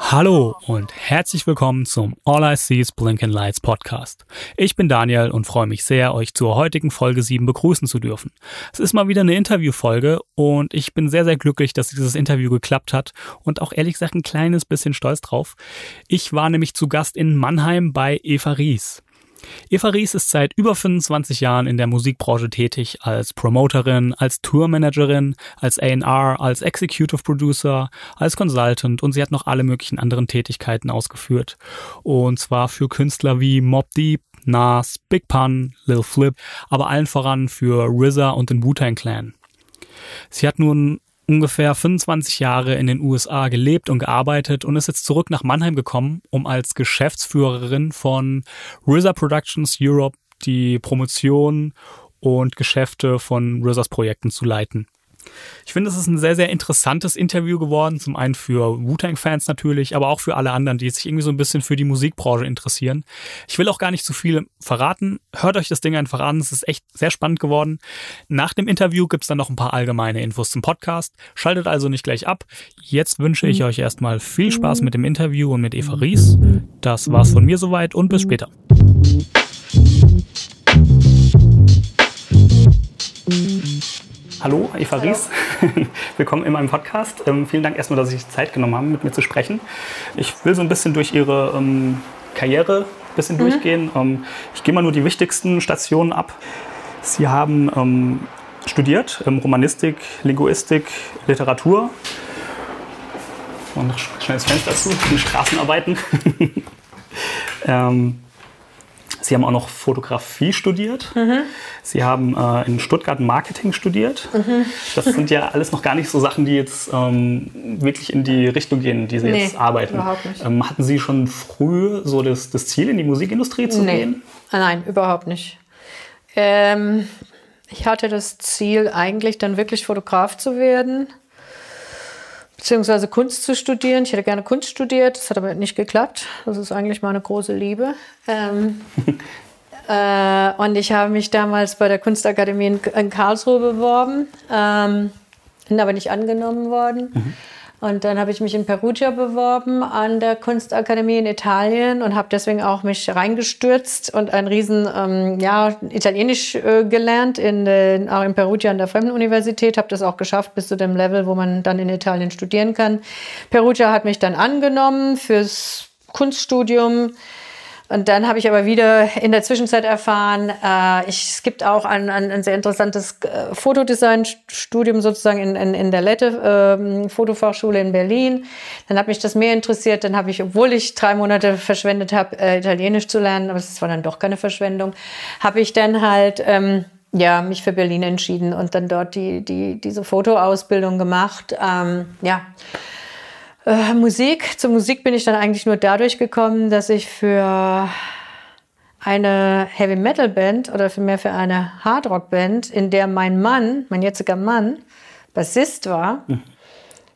Hallo und herzlich willkommen zum All I See is Blinking Lights Podcast. Ich bin Daniel und freue mich sehr, euch zur heutigen Folge 7 begrüßen zu dürfen. Es ist mal wieder eine Interviewfolge und ich bin sehr, sehr glücklich, dass dieses Interview geklappt hat und auch ehrlich gesagt ein kleines bisschen stolz drauf. Ich war nämlich zu Gast in Mannheim bei Eva Ries. Eva Ries ist seit über 25 Jahren in der Musikbranche tätig, als Promoterin, als Tourmanagerin, als A&R, als Executive Producer, als Consultant und sie hat noch alle möglichen anderen Tätigkeiten ausgeführt. Und zwar für Künstler wie Mob Deep, Nas, Big Pun, Lil Flip, aber allen voran für RZA und den Wu-Tang Clan. Sie hat nun ungefähr 25 Jahre in den USA gelebt und gearbeitet und ist jetzt zurück nach Mannheim gekommen, um als Geschäftsführerin von RZA Productions Europe die Promotion und Geschäfte von RZAs Projekten zu leiten. Ich finde, es ist ein sehr, sehr interessantes Interview geworden. Zum einen für Wu-Tang-Fans natürlich, aber auch für alle anderen, die sich irgendwie so ein bisschen für die Musikbranche interessieren. Ich will auch gar nicht zu viel verraten. Hört euch das Ding einfach an. Es ist echt sehr spannend geworden. Nach dem Interview gibt es dann noch ein paar allgemeine Infos zum Podcast. Schaltet also nicht gleich ab. Jetzt wünsche ich euch erstmal viel Spaß mit dem Interview und mit Eva Ries. Das war's von mir soweit und bis später. Hallo, Eva Ries. Willkommen in meinem Podcast. Ähm, vielen Dank erstmal, dass Sie sich Zeit genommen haben, mit mir zu sprechen. Ich will so ein bisschen durch Ihre ähm, Karriere ein bisschen mhm. durchgehen. Ähm, ich gehe mal nur die wichtigsten Stationen ab. Sie haben ähm, studiert Romanistik, Linguistik, Literatur. Und schnelles Fenster zu, die Straßenarbeiten. Sie haben auch noch Fotografie studiert. Mhm. Sie haben äh, in Stuttgart Marketing studiert. Mhm. Das sind ja alles noch gar nicht so Sachen, die jetzt ähm, wirklich in die Richtung gehen, die Sie nee, jetzt arbeiten. Überhaupt nicht. Ähm, hatten Sie schon früh so das, das, Ziel, in die Musikindustrie zu nee. gehen? Nein, überhaupt nicht. Ähm, ich hatte das Ziel, eigentlich dann wirklich Fotograf zu werden beziehungsweise Kunst zu studieren. Ich hätte gerne Kunst studiert, das hat aber nicht geklappt. Das ist eigentlich meine große Liebe. Ähm, äh, und ich habe mich damals bei der Kunstakademie in, in Karlsruhe beworben, ähm, bin aber nicht angenommen worden. Mhm. Und dann habe ich mich in Perugia beworben an der Kunstakademie in Italien und habe deswegen auch mich reingestürzt und ein riesen ähm, ja, Italienisch äh, gelernt, in, äh, auch in Perugia an der Fremdenuniversität. Habe das auch geschafft bis zu dem Level, wo man dann in Italien studieren kann. Perugia hat mich dann angenommen fürs Kunststudium. Und dann habe ich aber wieder in der Zwischenzeit erfahren, äh, ich, es gibt auch ein, ein, ein sehr interessantes äh, Fotodesign-Studium sozusagen in, in, in der Lette äh, Fotofachschule in Berlin. Dann hat mich das mehr interessiert. Dann habe ich, obwohl ich drei Monate verschwendet habe, äh, Italienisch zu lernen, aber es war dann doch keine Verschwendung, habe ich dann halt ähm, ja, mich für Berlin entschieden und dann dort die, die, diese Fotoausbildung gemacht. Ähm, ja. Äh, Musik. Zur Musik bin ich dann eigentlich nur dadurch gekommen, dass ich für eine Heavy Metal Band oder vielmehr für eine Hard Rock Band, in der mein Mann, mein jetziger Mann, Bassist war, mhm.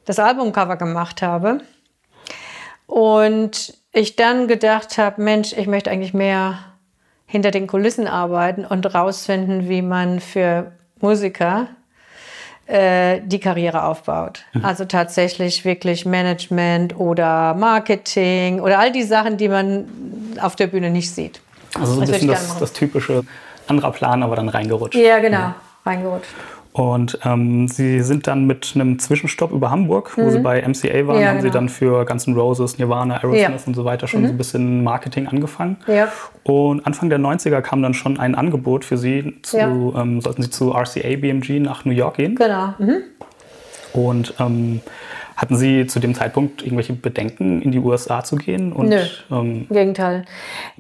das Albumcover gemacht habe. Und ich dann gedacht habe, Mensch, ich möchte eigentlich mehr hinter den Kulissen arbeiten und rausfinden, wie man für Musiker äh, die Karriere aufbaut. Mhm. Also tatsächlich wirklich Management oder Marketing oder all die Sachen, die man auf der Bühne nicht sieht. Also so ein bisschen das, das, typische anderer Plan, aber dann reingerutscht. Ja, genau, ja. reingerutscht. Und ähm, Sie sind dann mit einem Zwischenstopp über Hamburg, wo mhm. Sie bei MCA waren, ja, haben genau. Sie dann für Guns N' Roses, Nirvana, Aerosmith ja. und so weiter schon mhm. so ein bisschen Marketing angefangen. Ja. Und Anfang der 90er kam dann schon ein Angebot für Sie, zu, ähm, sollten Sie zu RCA BMG nach New York gehen. Genau. Mhm. Und ähm, hatten Sie zu dem Zeitpunkt irgendwelche Bedenken, in die USA zu gehen? Und, Nö, ähm, im Gegenteil.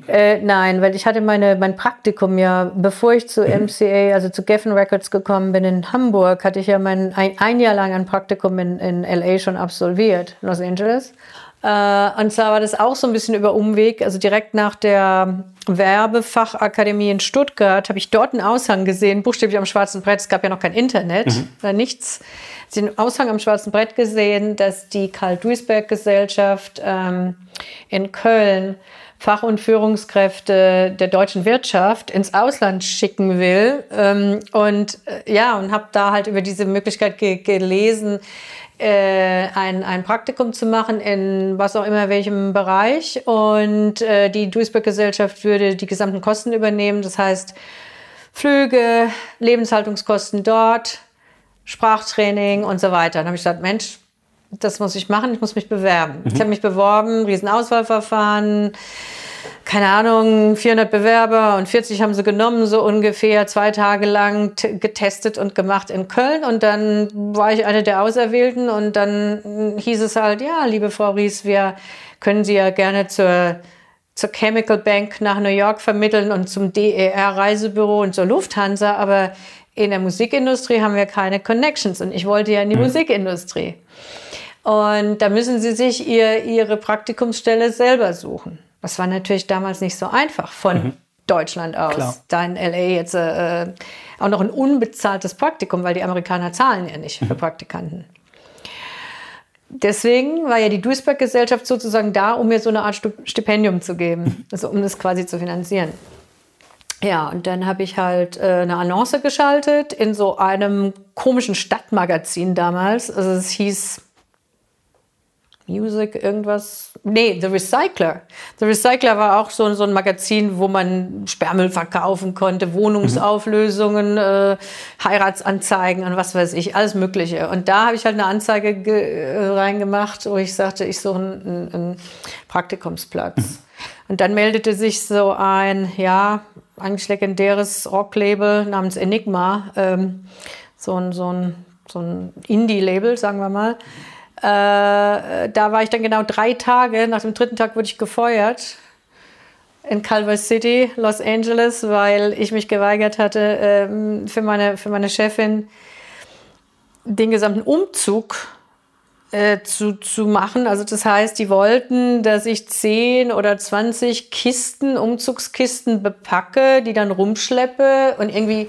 Äh, nein, weil ich hatte meine, mein Praktikum ja, bevor ich zu MCA, mhm. also zu Geffen Records gekommen bin in Hamburg, hatte ich ja mein, ein, ein Jahr lang ein Praktikum in, in LA schon absolviert, Los Angeles. Äh, und zwar war das auch so ein bisschen über Umweg. Also direkt nach der Werbefachakademie in Stuttgart habe ich dort einen Aushang gesehen, buchstäblich am schwarzen Brett. Es gab ja noch kein Internet, mhm. oder Den Aushang am schwarzen Brett gesehen, dass die Karl-Duisberg-Gesellschaft ähm, in Köln Fach- und Führungskräfte der deutschen Wirtschaft ins Ausland schicken will. Ähm, und äh, ja, und habe da halt über diese Möglichkeit ge gelesen, äh, ein, ein Praktikum zu machen in was auch immer welchem Bereich. Und äh, die Duisburg-Gesellschaft würde die gesamten Kosten übernehmen. Das heißt, Flüge, Lebenshaltungskosten dort, Sprachtraining und so weiter. Dann habe ich gesagt, Mensch, das muss ich machen, ich muss mich bewerben. Mhm. Ich habe mich beworben, Riesenauswahlverfahren, keine Ahnung, 400 Bewerber und 40 haben sie genommen, so ungefähr zwei Tage lang getestet und gemacht in Köln. Und dann war ich eine der Auserwählten und dann hieß es halt, ja, liebe Frau Ries, wir können Sie ja gerne zur, zur Chemical Bank nach New York vermitteln und zum DER Reisebüro und zur Lufthansa, aber in der Musikindustrie haben wir keine Connections und ich wollte ja in die mhm. Musikindustrie. Und da müssen Sie sich ihr, Ihre Praktikumsstelle selber suchen. Das war natürlich damals nicht so einfach von mhm. Deutschland aus. Klar. Da in LA jetzt äh, auch noch ein unbezahltes Praktikum, weil die Amerikaner zahlen ja nicht mhm. für Praktikanten. Deswegen war ja die Duisburg-Gesellschaft sozusagen da, um mir so eine Art Stipendium zu geben, mhm. also um das quasi zu finanzieren. Ja, und dann habe ich halt äh, eine Annonce geschaltet in so einem komischen Stadtmagazin damals. Also es hieß Music, irgendwas. Nee, The Recycler. The Recycler war auch so, so ein Magazin, wo man Sperrmüll verkaufen konnte, Wohnungsauflösungen, mhm. äh, Heiratsanzeigen und was weiß ich, alles Mögliche. Und da habe ich halt eine Anzeige äh, reingemacht, wo ich sagte, ich suche einen, einen Praktikumsplatz. Mhm. Und dann meldete sich so ein, ja, eigentlich legendäres Rocklabel namens Enigma, ähm, so ein, so ein, so ein Indie-Label, sagen wir mal. Äh, da war ich dann genau drei Tage. Nach dem dritten Tag wurde ich gefeuert in Culver City, Los Angeles, weil ich mich geweigert hatte, ähm, für, meine, für meine Chefin den gesamten Umzug äh, zu, zu machen. Also das heißt, die wollten, dass ich 10 oder 20 Kisten, Umzugskisten bepacke, die dann rumschleppe und irgendwie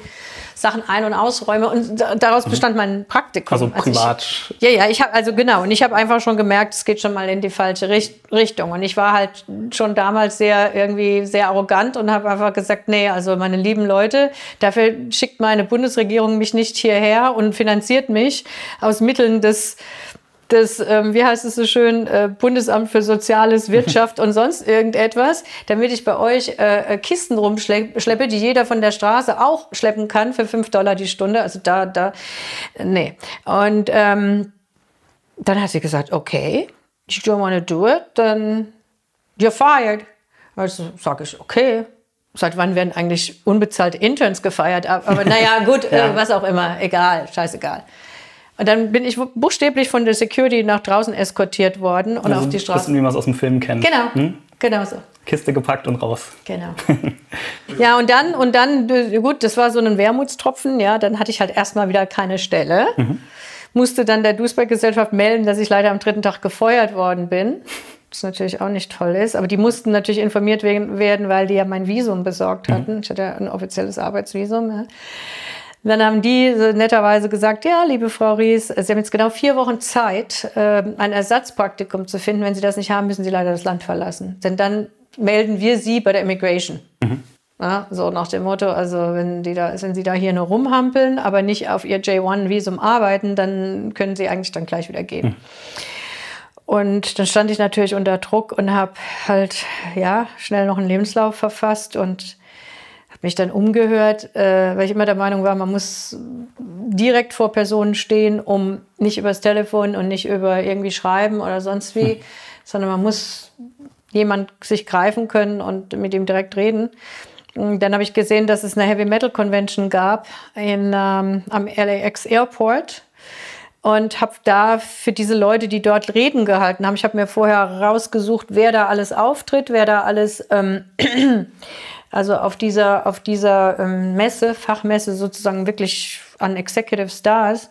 Sachen ein- und ausräume. Und daraus mhm. bestand mein Praktikum. Also privat. Also ich, ja, ja, ich habe also genau. Und ich habe einfach schon gemerkt, es geht schon mal in die falsche Richt Richtung. Und ich war halt schon damals sehr irgendwie sehr arrogant und habe einfach gesagt, nee, also meine lieben Leute, dafür schickt meine Bundesregierung mich nicht hierher und finanziert mich aus Mitteln des das, ähm, wie heißt es so schön, äh, Bundesamt für Soziales, Wirtschaft und sonst irgendetwas, damit ich bei euch äh, äh Kisten rumschleppe, die jeder von der Straße auch schleppen kann für fünf Dollar die Stunde. Also da, da, nee. Und ähm, dann hat sie gesagt, okay, you don't want to do it, then you're fired. Also sage ich, okay. Seit wann werden eigentlich unbezahlte Interns gefeiert? Aber naja, gut, ja. äh, was auch immer, egal, scheißegal. Und dann bin ich buchstäblich von der Security nach draußen eskortiert worden und also auf die Straße. Bisschen, wie man es aus dem Film kennt. Genau, hm? genau so. Kiste gepackt und raus. Genau. ja, und dann, und dann, gut, das war so ein Wermutstropfen, ja, dann hatte ich halt erstmal wieder keine Stelle. Mhm. Musste dann der Duisberg-Gesellschaft melden, dass ich leider am dritten Tag gefeuert worden bin. Was natürlich auch nicht toll ist. Aber die mussten natürlich informiert werden, weil die ja mein Visum besorgt mhm. hatten. Mhm. Ich hatte ja ein offizielles Arbeitsvisum. Ja. Dann haben die netterweise gesagt, ja, liebe Frau Ries, Sie haben jetzt genau vier Wochen Zeit, ähm, ein Ersatzpraktikum zu finden. Wenn Sie das nicht haben, müssen Sie leider das Land verlassen. Denn dann melden wir Sie bei der Immigration. Mhm. Ja, so nach dem Motto, also wenn, die da, wenn Sie da hier nur rumhampeln, aber nicht auf Ihr J1-Visum arbeiten, dann können Sie eigentlich dann gleich wieder gehen. Mhm. Und dann stand ich natürlich unter Druck und habe halt ja schnell noch einen Lebenslauf verfasst und mich dann umgehört, äh, weil ich immer der Meinung war, man muss direkt vor Personen stehen, um nicht übers Telefon und nicht über irgendwie schreiben oder sonst wie, hm. sondern man muss jemand sich greifen können und mit ihm direkt reden. Und dann habe ich gesehen, dass es eine Heavy Metal Convention gab in, ähm, am LAX Airport und habe da für diese Leute, die dort Reden gehalten haben, ich habe mir vorher rausgesucht, wer da alles auftritt, wer da alles ähm, also auf dieser, auf dieser ähm, Messe, Fachmesse sozusagen wirklich an Executive Stars,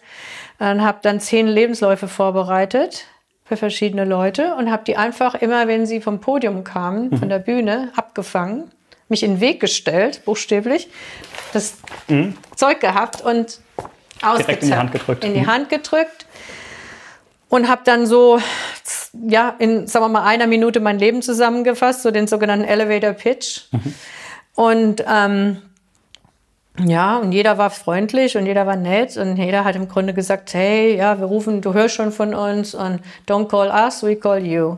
und habe dann zehn Lebensläufe vorbereitet für verschiedene Leute und habe die einfach immer, wenn sie vom Podium kamen, von der Bühne, abgefangen, mich in den Weg gestellt, buchstäblich, das Zeug gehabt und Direkt in die ausgezerrt. Hand gedrückt. In die Mhm. Hand gedrückt und habe dann so, ja, in, sagen wir mal, einer Minute mein Leben zusammengefasst, so den sogenannten Elevator Pitch. Und ähm, ja, und jeder war freundlich und jeder war nett und jeder hat im Grunde gesagt, hey, ja, wir rufen, du hörst schon von uns und don't call us, we call you.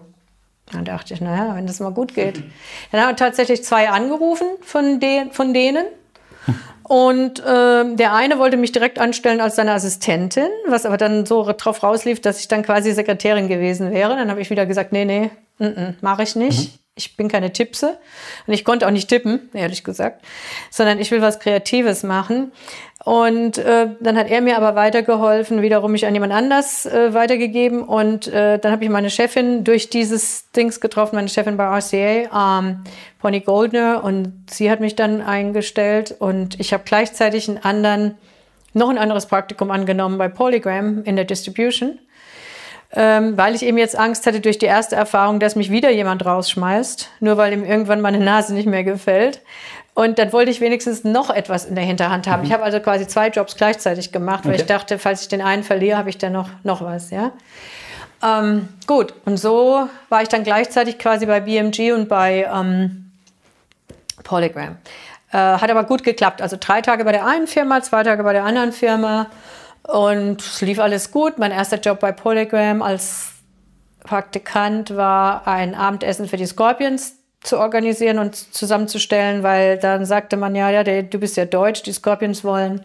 Dann dachte ich, naja, wenn das mal gut geht. Dann haben tatsächlich zwei angerufen von, de von denen. Und ähm, der eine wollte mich direkt anstellen als seine Assistentin, was aber dann so drauf rauslief, dass ich dann quasi Sekretärin gewesen wäre. Dann habe ich wieder gesagt, nee, nee, mache ich nicht. Ich bin keine Tippse. Und ich konnte auch nicht tippen, ehrlich gesagt, sondern ich will was Kreatives machen. Und äh, dann hat er mir aber weitergeholfen, wiederum mich an jemand anders äh, weitergegeben. Und äh, dann habe ich meine Chefin durch dieses Dings getroffen, meine Chefin bei RCA, ähm, Pony Goldner. Und sie hat mich dann eingestellt. Und ich habe gleichzeitig einen anderen, noch ein anderes Praktikum angenommen bei Polygram in der Distribution ähm, weil ich eben jetzt Angst hatte durch die erste Erfahrung, dass mich wieder jemand rausschmeißt, nur weil ihm irgendwann meine Nase nicht mehr gefällt. Und dann wollte ich wenigstens noch etwas in der Hinterhand haben. Ich habe also quasi zwei Jobs gleichzeitig gemacht, weil Okay. ich dachte, falls ich den einen verliere, habe ich dann noch, noch was, ja. Ähm, gut, und so war ich dann gleichzeitig quasi bei BMG und bei ähm, Polygram. Äh, hat aber gut geklappt. Also drei Tage bei der einen Firma, zwei Tage bei der anderen Firma. Und es lief alles gut. Mein erster Job bei Polygram als Praktikant war ein Abendessen für die Scorpions zu organisieren und zusammenzustellen, weil dann sagte man ja, ja, du bist ja deutsch, die Scorpions wollen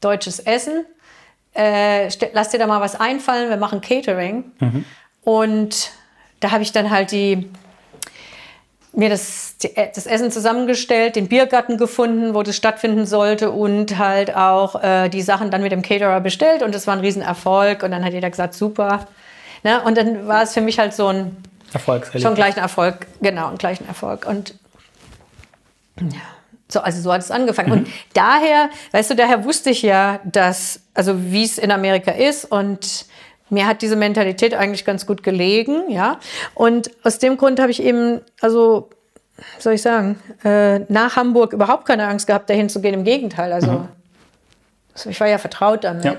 deutsches Essen. Äh, lass dir da mal was einfallen, wir machen Catering. Und da habe ich dann halt die, mir das, die, das Essen zusammengestellt, den Biergarten gefunden, wo das stattfinden sollte und halt auch äh, die Sachen dann mit dem Caterer bestellt und das war ein Riesenerfolg und dann hat jeder gesagt, super. Ne? Und dann war es für mich halt so ein, Erfolgserlebnis. schon gleich ein Erfolg, genau, einen gleichen Erfolg. Und ja, so, also so hat es angefangen. Und daher, weißt du, daher wusste ich ja, dass, also wie es in Amerika ist und mir hat diese Mentalität eigentlich ganz gut gelegen, ja. Und aus dem Grund habe ich eben, also, soll ich sagen, äh, nach Hamburg überhaupt keine Angst gehabt, dahin zu gehen. Im Gegenteil, also, also ich war ja vertraut damit. Ja.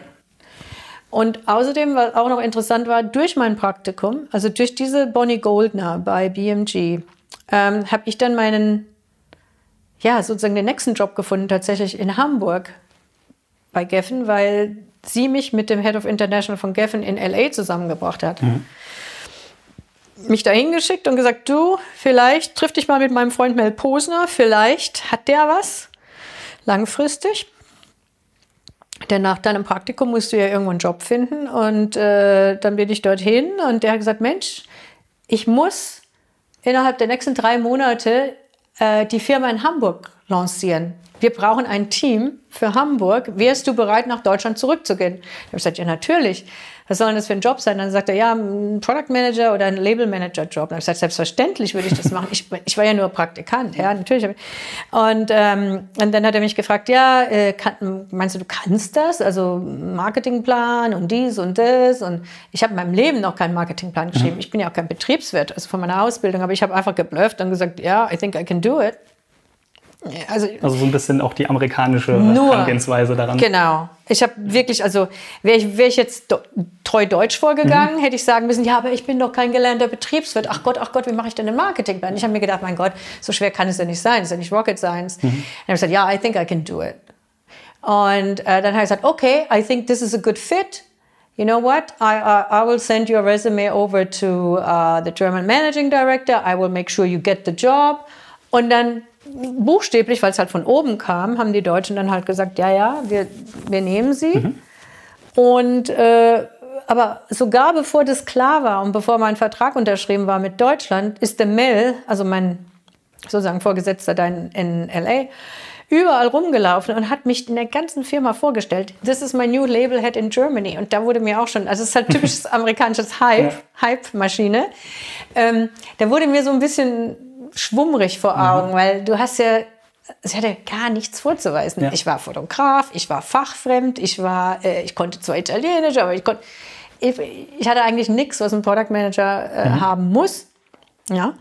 Und außerdem, was auch noch interessant war, durch mein Praktikum, also durch diese Bonnie Goldner bei BMG, ähm, habe ich dann meinen, ja, sozusagen den nächsten Job gefunden, tatsächlich in Hamburg bei Geffen, weil sie mich mit dem Head of International von Geffen in LA zusammengebracht hat. Mich dahin geschickt und gesagt, du, vielleicht triff dich mal mit meinem Freund Mel Posner, vielleicht hat der was langfristig. Denn nach deinem Praktikum musst du ja irgendwo einen Job finden. Und äh, dann bin ich dorthin und der hat gesagt, Mensch, ich muss innerhalb der nächsten drei Monate äh, die Firma in Hamburg lancieren. Wir brauchen ein Team für Hamburg. Wärst du bereit, nach Deutschland zurückzugehen? Da habe ich gesagt, ja, natürlich. Was soll denn das für ein Job sein? Dann sagt er, ja, ein Product Manager oder ein Label Manager Job. Dann habe ich gesagt, selbstverständlich würde ich das machen. Ich, ich war ja nur Praktikant, ja, natürlich. ich- Und, ähm, und dann hat er mich gefragt, ja, äh, kann, meinst du, du kannst das? Also Marketingplan und dies und das. Und ich habe in meinem Leben noch keinen Marketingplan geschrieben. Ich bin ja auch kein Betriebswirt, also von meiner Ausbildung. Aber ich habe einfach geblufft und gesagt, ja, I think I can do it. Also Also so ein bisschen auch die amerikanische Nur. Herangehensweise daran. Genau. Ich habe wirklich, also wäre ich, wär ich jetzt do, treu deutsch vorgegangen, hätte ich sagen müssen, ja, aber ich bin doch kein gelernter Betriebswirt. Ach Gott, ach Gott, wie mache ich denn den Marketingplan? Ich habe mir gedacht, mein Gott, so schwer kann es ja nicht sein. Das ist ja nicht Rocket Science. Dann habe ich gesagt, ja, I think I can do it. Und äh, dann habe ich gesagt, okay, I think this is a good fit. You know what? I, I, I will send your resume over to uh, the German Managing Director. I will make sure you get the job. Und dann buchstäblich, weil es halt von oben kam, haben die Deutschen dann halt gesagt, ja, ja, wir, wir nehmen sie. Und äh, aber sogar bevor das klar war und bevor mein Vertrag unterschrieben war mit Deutschland, ist der Mel, also mein sozusagen Vorgesetzter da in, in LA, überall rumgelaufen und hat mich in der ganzen Firma vorgestellt. This is my new label head in Germany. Und da wurde mir auch schon, also es ist halt typisches amerikanisches Hype, Hype-Maschine. Ähm, da wurde mir so ein bisschen schwummrig vor Augen, weil du hast ja, es hatte gar nichts vorzuweisen. Ja. Ich war Fotograf, ich war fachfremd, ich war, äh, ich konnte zwar Italienisch, aber ich konnte, ich, ich hatte eigentlich nichts, was ein Product Manager äh, mhm. haben muss. Ja.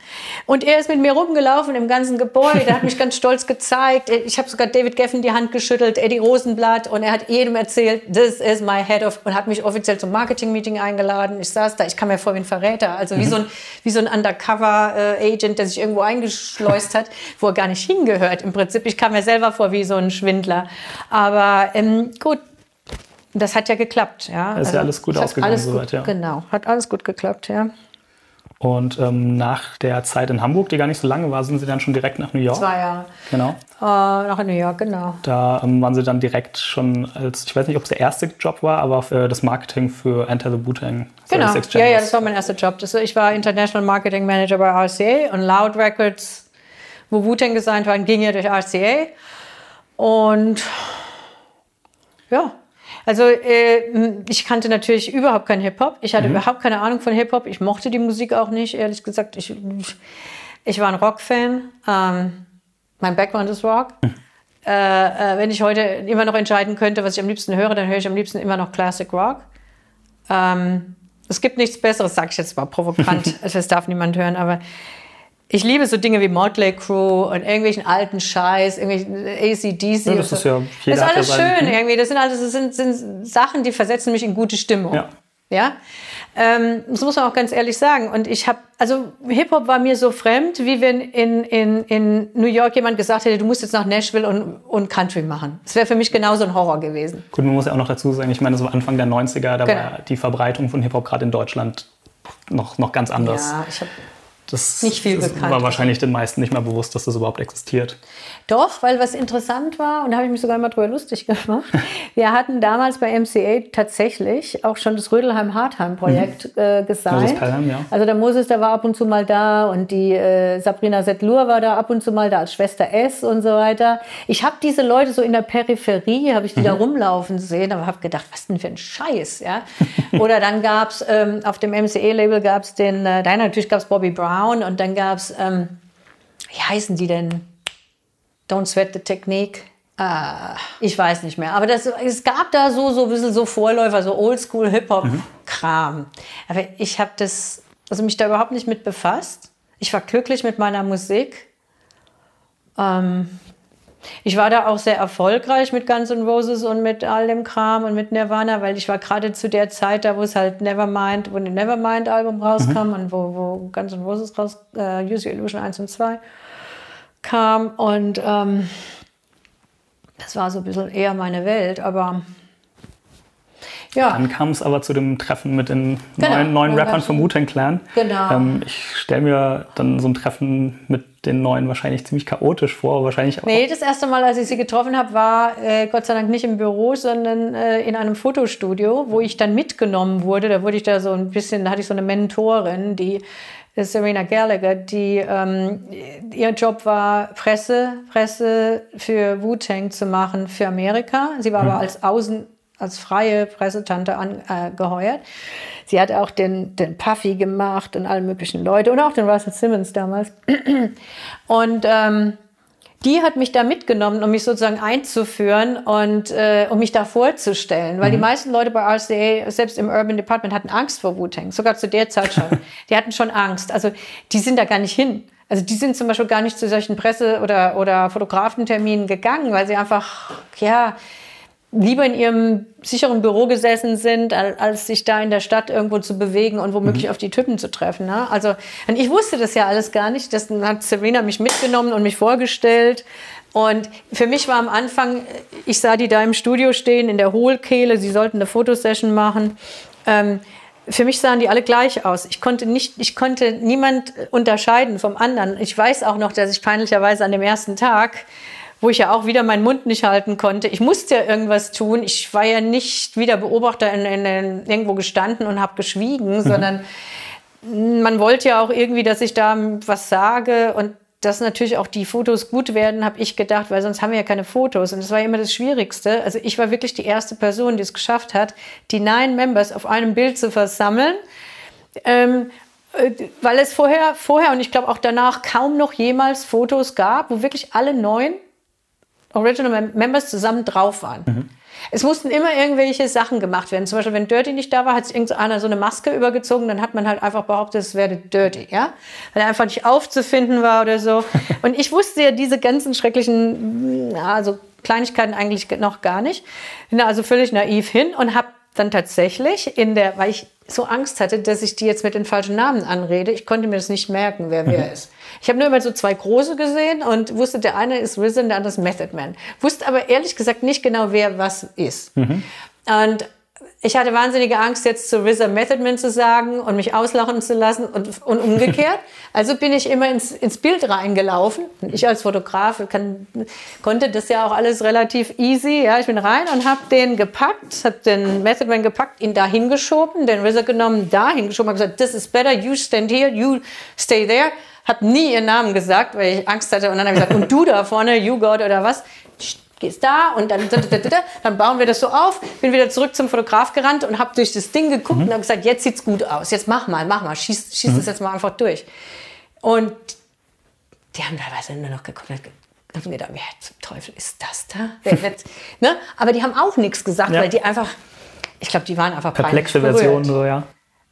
Und er ist mit mir rumgelaufen im ganzen Gebäude, hat mich ganz stolz gezeigt. Ich habe sogar David Geffen die Hand geschüttelt, Eddie Rosenblatt und er hat jedem erzählt, this is my head of und hat mich offiziell zum Marketing-Meeting eingeladen. Ich saß da, ich kam mir vor wie ein Verräter, also wie mhm. so ein, wie so ein Undercover-Agent, der sich irgendwo eingeschleust hat, wo er gar nicht hingehört. Im Prinzip, ich kam mir selber vor wie so ein Schwindler. Aber ähm, gut, das hat ja geklappt. Ja. ist also, ja alles gut ausgegangen alles soweit, ja. Genau, hat alles gut geklappt, ja. Und ähm, nach der Zeit in Hamburg, die gar nicht so lange war, sind Sie dann schon direkt nach New York? Zwei Jahre. Genau. Äh, nach New York, genau. Da ähm, waren Sie dann direkt schon als, ich weiß nicht, ob es der erste Job war, aber für das Marketing für Enter the Wu-Tang. Genau, ja, ja, das war mein erster Job. Das, ich war International Marketing Manager bei RCA und Loud Records, wo Wu-Tang designt war, ging ja durch RCA. Und ja, also äh, ich kannte natürlich überhaupt keinen Hip-Hop. Ich hatte mhm. überhaupt keine Ahnung von Hip-Hop. Ich mochte die Musik auch nicht, ehrlich gesagt. Ich, ich war ein Rock-Fan. Ähm, mein Background ist Rock. Mhm. Äh, äh, wenn ich heute immer noch entscheiden könnte, was ich am liebsten höre, dann höre ich am liebsten immer noch Classic Rock. Ähm, es gibt nichts Besseres, sage ich jetzt mal provokant. das darf niemand hören, aber ich liebe so Dinge wie Motley Crue und irgendwelchen alten Scheiß, irgendwelchen ACDC. Ja, das ist ja Das ist alles schön irgendwie. Das sind alles das sind, sind Sachen, die versetzen mich in gute Stimmung. Ja. ja? Ähm, das muss man auch ganz ehrlich sagen. Und ich habe, also Hip-Hop war mir so fremd, wie wenn in, in, in New York jemand gesagt hätte, du musst jetzt nach Nashville und, und Country machen. Das wäre für mich genauso ein Horror gewesen. Gut, man muss ja auch noch dazu sagen, ich meine, so Anfang der 90er, da genau. war die Verbreitung von Hip-Hop gerade in Deutschland noch, noch ganz anders. Ja, ich habe das, nicht viel das bekannt. war wahrscheinlich den meisten nicht mehr bewusst, dass das überhaupt existiert. Doch, weil was interessant war, und da habe ich mich sogar immer drüber lustig gemacht, wir hatten damals bei MCA tatsächlich auch schon das Rödelheim-Hartheim-Projekt mhm. äh, gesigned. Pelham, ja. Also der Moses, der war ab und zu mal da und die äh, Sabrina Settlur war da ab und zu mal da als Schwester S und so weiter. Ich habe diese Leute so in der Peripherie, habe ich die mhm. da rumlaufen sehen, aber habe gedacht, was denn für ein Scheiß, ja. Oder dann gab es ähm, auf dem MCA-Label gab es den, äh, nein, natürlich gab es Bobby Brown und dann gab es, ähm, wie heißen die denn? Don't Sweat the Technique. Ah, ich weiß nicht mehr. Aber das, es gab da so, so ein bisschen so Vorläufer, so Oldschool-Hip-Hop-Kram. Mhm. Aber ich habe das, also mich da überhaupt nicht mit befasst. Ich war glücklich mit meiner Musik. Ähm, ich war da auch sehr erfolgreich mit Guns N' Roses und mit all dem Kram und mit Nirvana, weil ich war gerade zu der Zeit da, wo es halt Nevermind, wo ein Nevermind-Album rauskam mhm. und wo, wo Guns N' Roses raus, äh, Use Your Illusion 1 und 2 kam und ähm, das war so ein bisschen eher meine Welt, aber ja. Dann kam es aber zu dem Treffen mit den genau. neuen, neuen Rappern vom Wu-Tang Clan. Genau. Ähm, ich stelle mir dann so ein Treffen mit den neuen wahrscheinlich ziemlich chaotisch vor. Wahrscheinlich auch nee, das erste Mal, als ich sie getroffen habe, war äh, Gott sei Dank nicht im Büro, sondern äh, in einem Fotostudio, wo ich dann mitgenommen wurde. Da wurde ich da so ein bisschen, da hatte ich so eine Mentorin, die Serena Gallagher, die ähm, ihr Job war, Presse, Presse für Wu-Tang zu machen für Amerika. Sie war mhm. aber als Außen, als freie Pressetante angeheuert. Äh, Sie hat auch den, den Puffy gemacht und alle möglichen Leute und auch den Russell Simmons damals. Und ähm, die hat mich da mitgenommen, um mich sozusagen einzuführen und äh, um mich da vorzustellen. Weil mhm. die meisten Leute bei RCA, selbst im Urban Department, hatten Angst vor Wu-Tang. Sogar zu der Zeit schon. die hatten schon Angst. Also die sind da gar nicht hin. Also die sind zum Beispiel gar nicht zu solchen Presse- oder, oder Fotografenterminen gegangen, weil sie einfach, ja, lieber in ihrem sicheren Büro gesessen sind, als sich da in der Stadt irgendwo zu bewegen und womöglich mhm. auf die Typen zu treffen. Ne? Also ich wusste das ja alles gar nicht. Das hat Serena mich mitgenommen und mich vorgestellt. Und für mich war am Anfang, ich sah die da im Studio stehen, in der Hohlkehle, sie sollten eine Fotosession machen. Ähm, für mich sahen die alle gleich aus. Ich konnte nicht, ich konnte niemand unterscheiden vom anderen. Ich weiß auch noch, dass ich peinlicherweise an dem ersten Tag wo ich ja auch wieder meinen Mund nicht halten konnte. Ich musste ja irgendwas tun. Ich war ja nicht wieder Beobachter in, in, in irgendwo gestanden und habe geschwiegen, mhm. sondern man wollte ja auch irgendwie, dass ich da was sage und dass natürlich auch die Fotos gut werden, habe ich gedacht, weil sonst haben wir ja keine Fotos. Und das war immer das Schwierigste. Also ich war wirklich die erste Person, die es geschafft hat, die Nine Members auf einem Bild zu versammeln. Ähm, äh, weil es vorher, vorher und ich glaube auch danach kaum noch jemals Fotos gab, wo wirklich alle neun Original Members zusammen drauf waren. Mhm. Es mussten immer irgendwelche Sachen gemacht werden. Zum Beispiel, wenn Dirty nicht da war, hat sich irgendeiner so eine Maske übergezogen, dann hat man halt einfach behauptet, es wäre Dirty, ja? Weil er einfach nicht aufzufinden war oder so. Und ich wusste ja diese ganzen schrecklichen, also Kleinigkeiten eigentlich noch gar nicht. Bin also völlig naiv hin und habe dann tatsächlich in der, weil ich so Angst hatte, dass ich die jetzt mit den falschen Namen anrede, ich konnte mir das nicht merken, wer wer Mhm. ist. Ich habe nur immer so zwei große gesehen und wusste, der eine ist Risen, der andere ist Method Man. Wusste aber ehrlich gesagt nicht genau, wer was ist. Mhm. Und ich hatte wahnsinnige Angst, jetzt zu RZA Method Man zu sagen und mich auslachen zu lassen und, und umgekehrt. Also bin ich immer ins, ins Bild reingelaufen. Und ich als Fotograf kann, konnte das ja auch alles relativ easy. Ja, ich bin rein und habe den gepackt, habe den Method Man gepackt, ihn da hingeschoben, den RZA genommen, da hingeschoben, habe gesagt, this is better, you stand here, you stay there. Habe nie ihren Namen gesagt, weil ich Angst hatte. Und dann habe ich gesagt, und du da vorne, you God oder was? Gehst da und dann, dann bauen wir das so auf. Bin wieder zurück zum Fotograf gerannt und habe durch das Ding geguckt und habe gesagt, jetzt sieht's gut aus. Jetzt mach mal, mach mal, schieß, schieß das jetzt mal einfach durch. Und die haben teilweise nur noch geguckt und haben gedacht, wer zum Teufel ist das da? Ne? Aber die haben auch nichts gesagt, Ja. weil die einfach, ich glaube, die waren einfach Perplexe berührt. Version, so, ja.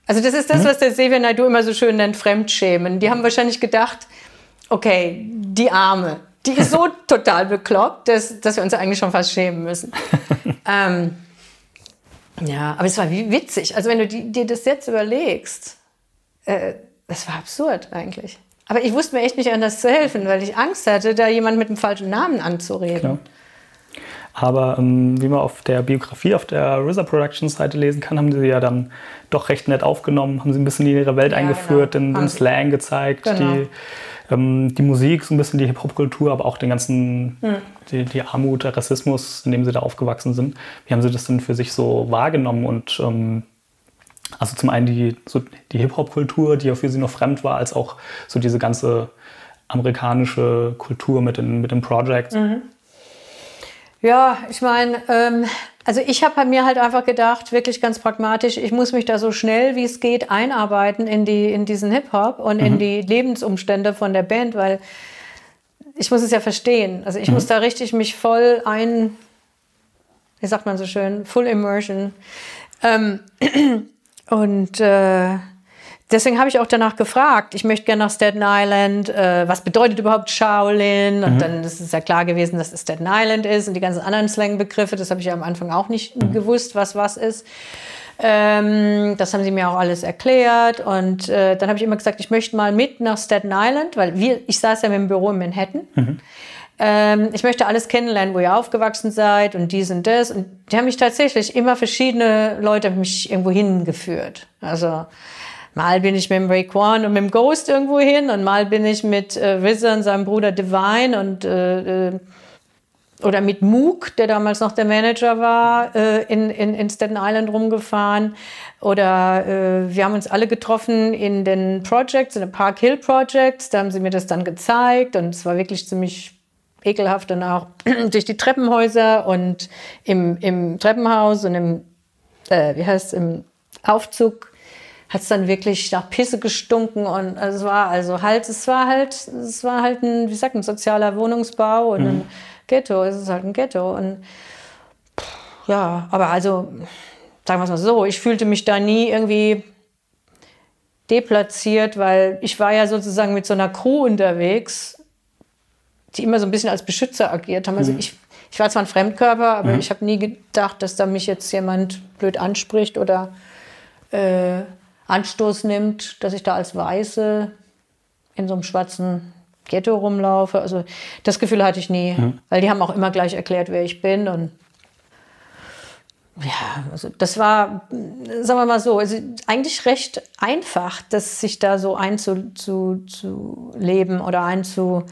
Also das ist das, was der Xavier Naidoo immer so schön nennt, Fremdschämen. Die haben wahrscheinlich gedacht, okay, die Arme, die ist so total bekloppt, dass, dass wir uns eigentlich schon fast schämen müssen. ähm, ja, aber es war wie witzig. Also wenn du die, dir das jetzt überlegst, äh, das war absurd eigentlich. Aber ich wusste mir echt nicht anders zu helfen, weil ich Angst hatte, da jemand mit dem falschen Namen anzureden. Klar. Aber ähm, wie man auf der Biografie auf der RZA Productions Seite lesen kann, haben sie ja dann doch recht nett aufgenommen, haben sie ein bisschen in ihre Welt Ja, eingeführt, genau. den, Haben den sie. Slang gezeigt, Genau. die, ähm, die Musik, so ein bisschen die Hip-Hop-Kultur, aber auch den ganzen, Hm. die, die Armut, der Rassismus, in dem sie da aufgewachsen sind. Wie haben sie das denn für sich so wahrgenommen und ähm, also zum einen die, so die Hip-Hop-Kultur, die ja für sie noch fremd war, als auch so diese ganze amerikanische Kultur mit den, mit den Projects. Mhm. Ja, ich meine, ähm, also ich habe bei mir halt einfach gedacht, wirklich ganz pragmatisch, ich muss mich da so schnell wie es geht einarbeiten in, die, in diesen Hip-Hop und in die Lebensumstände von der Band, weil ich muss es ja verstehen. Also ich muss da richtig mich voll ein, wie sagt man so schön, Full Immersion. Ähm, und äh, deswegen habe ich auch danach gefragt. Ich möchte gerne nach Staten Island. Äh, was bedeutet überhaupt Shaolin? Und dann ist es ja klar gewesen, dass es Staten Island ist und die ganzen anderen Slang-Begriffe. Das habe ich ja am Anfang auch nicht gewusst, was was ist. Ähm, das haben sie mir auch alles erklärt. Und äh, dann habe ich immer gesagt, ich möchte mal mit nach Staten Island, weil wir, ich saß ja mit dem Büro in Manhattan. Ähm, ich möchte alles kennenlernen, wo ihr aufgewachsen seid und dies und das. Und die haben mich tatsächlich immer verschiedene Leute mich irgendwo hingeführt. Also mal bin ich mit dem Raekwon und mit dem Ghost irgendwo hin und mal bin ich mit äh, RZA und seinem Bruder Divine und äh, äh, oder mit Mook, der damals noch der Manager war, äh, in, in, in Staten Island rumgefahren. Oder äh, wir haben uns alle getroffen in den Projects, in den Park Hill Projects. Da haben sie mir das dann gezeigt und es war wirklich ziemlich ekelhaft dann auch durch die Treppenhäuser und im, im Treppenhaus und im, äh, wie heißt im Aufzug hat es dann wirklich nach Pisse gestunken und es war also halt, es war halt, es war halt ein, wie sagt man, sozialer Wohnungsbau und ein Ghetto, es ist halt ein Ghetto und ja, aber also, sagen wir es mal so, ich fühlte mich da nie irgendwie deplatziert, weil ich war ja sozusagen mit so einer Crew unterwegs, die immer so ein bisschen als Beschützer agiert haben. Also ich, ich war zwar ein Fremdkörper, aber ich habe nie gedacht, dass da mich jetzt jemand blöd anspricht oder äh, Anstoß nimmt, dass ich da als Weiße in so einem schwarzen Ghetto rumlaufe. Also das Gefühl hatte ich nie, weil die haben auch immer gleich erklärt, wer ich bin und ja, also das war, sagen wir mal so, also eigentlich recht einfach, das sich da so einzuleben zu, zu leben oder einzu.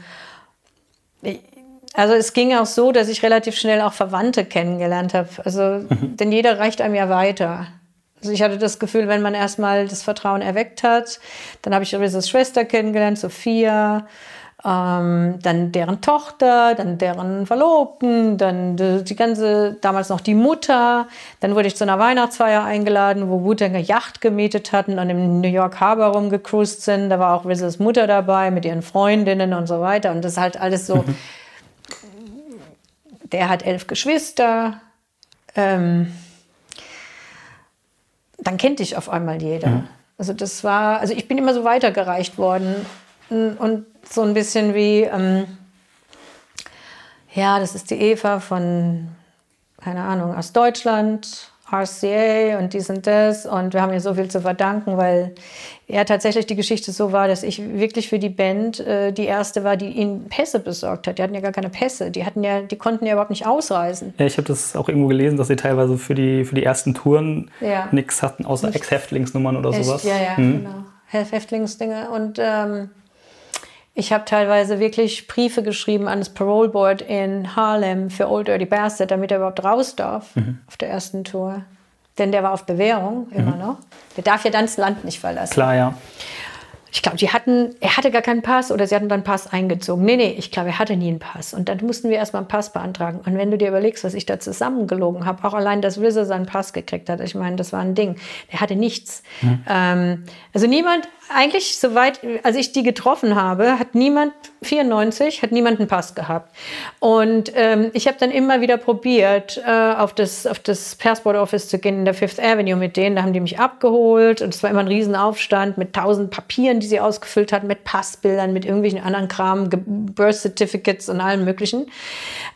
Also es ging auch so, dass ich relativ schnell auch Verwandte kennengelernt habe. Also, denn jeder reicht einem ja weiter. Also ich hatte das Gefühl, wenn man erstmal das Vertrauen erweckt hat, dann habe ich Rizas Schwester kennengelernt, Sophia, ähm, dann deren Tochter, dann deren Verlobten, dann die, die ganze, damals noch die Mutter. Dann wurde ich zu einer Weihnachtsfeier eingeladen, wo Wu eine Yacht gemietet hatten und im New York Harbor rumgecruised sind. Da war auch Rizas Mutter dabei mit ihren Freundinnen und so weiter. Und das ist halt alles so der hat elf Geschwister. Ähm, dann kennt dich auf einmal jeder. Mhm. Also das war, also ich bin immer so weitergereicht worden und so ein bisschen wie, ähm, ja, das ist die Eva von, keine Ahnung, aus Deutschland RCA und dies und das. Und wir haben ihr so viel zu verdanken, weil er tatsächlich die Geschichte so war, dass ich wirklich für die Band äh, die erste war, die ihnen Pässe besorgt hat. Die hatten ja gar keine Pässe. Die hatten ja, die konnten ja überhaupt nicht ausreisen. Ja, ich habe das auch irgendwo gelesen, dass sie teilweise für die, für die ersten Touren ja. nichts hatten, außer Ex-Häftlingsnummern oder Echt? sowas. Ja, ja, hm. genau. Häftlingsdinge. Und ähm, ich habe teilweise wirklich Briefe geschrieben an das Parole Board in Harlem für Old Dirty Bastard, damit er überhaupt raus darf mhm. auf der ersten Tour. Denn der war auf Bewährung immer mhm. noch. Der darf ja dann das Land nicht verlassen. Klar, ja ich glaube, die hatten, er hatte gar keinen Pass oder sie hatten dann einen Pass eingezogen. Nee, nee, ich glaube, er hatte nie einen Pass. Und dann mussten wir erstmal einen Pass beantragen. Und wenn du dir überlegst, was ich da zusammengelogen habe, auch allein, dass Rizzo seinen Pass gekriegt hat, ich meine, das war ein Ding. Der hatte nichts. Mhm. Ähm, also niemand, eigentlich, soweit, als ich die getroffen habe, hat niemand, 94, hat niemand einen Pass gehabt. Und ähm, ich habe dann immer wieder probiert, äh, auf, das, auf das Passport Office zu gehen in der Fifth Avenue mit denen. Da haben die mich abgeholt und es war immer ein Riesenaufstand mit tausend Papieren, die sie ausgefüllt hat, mit Passbildern, mit irgendwelchen anderen Kram, Birth Certificates und allem Möglichen.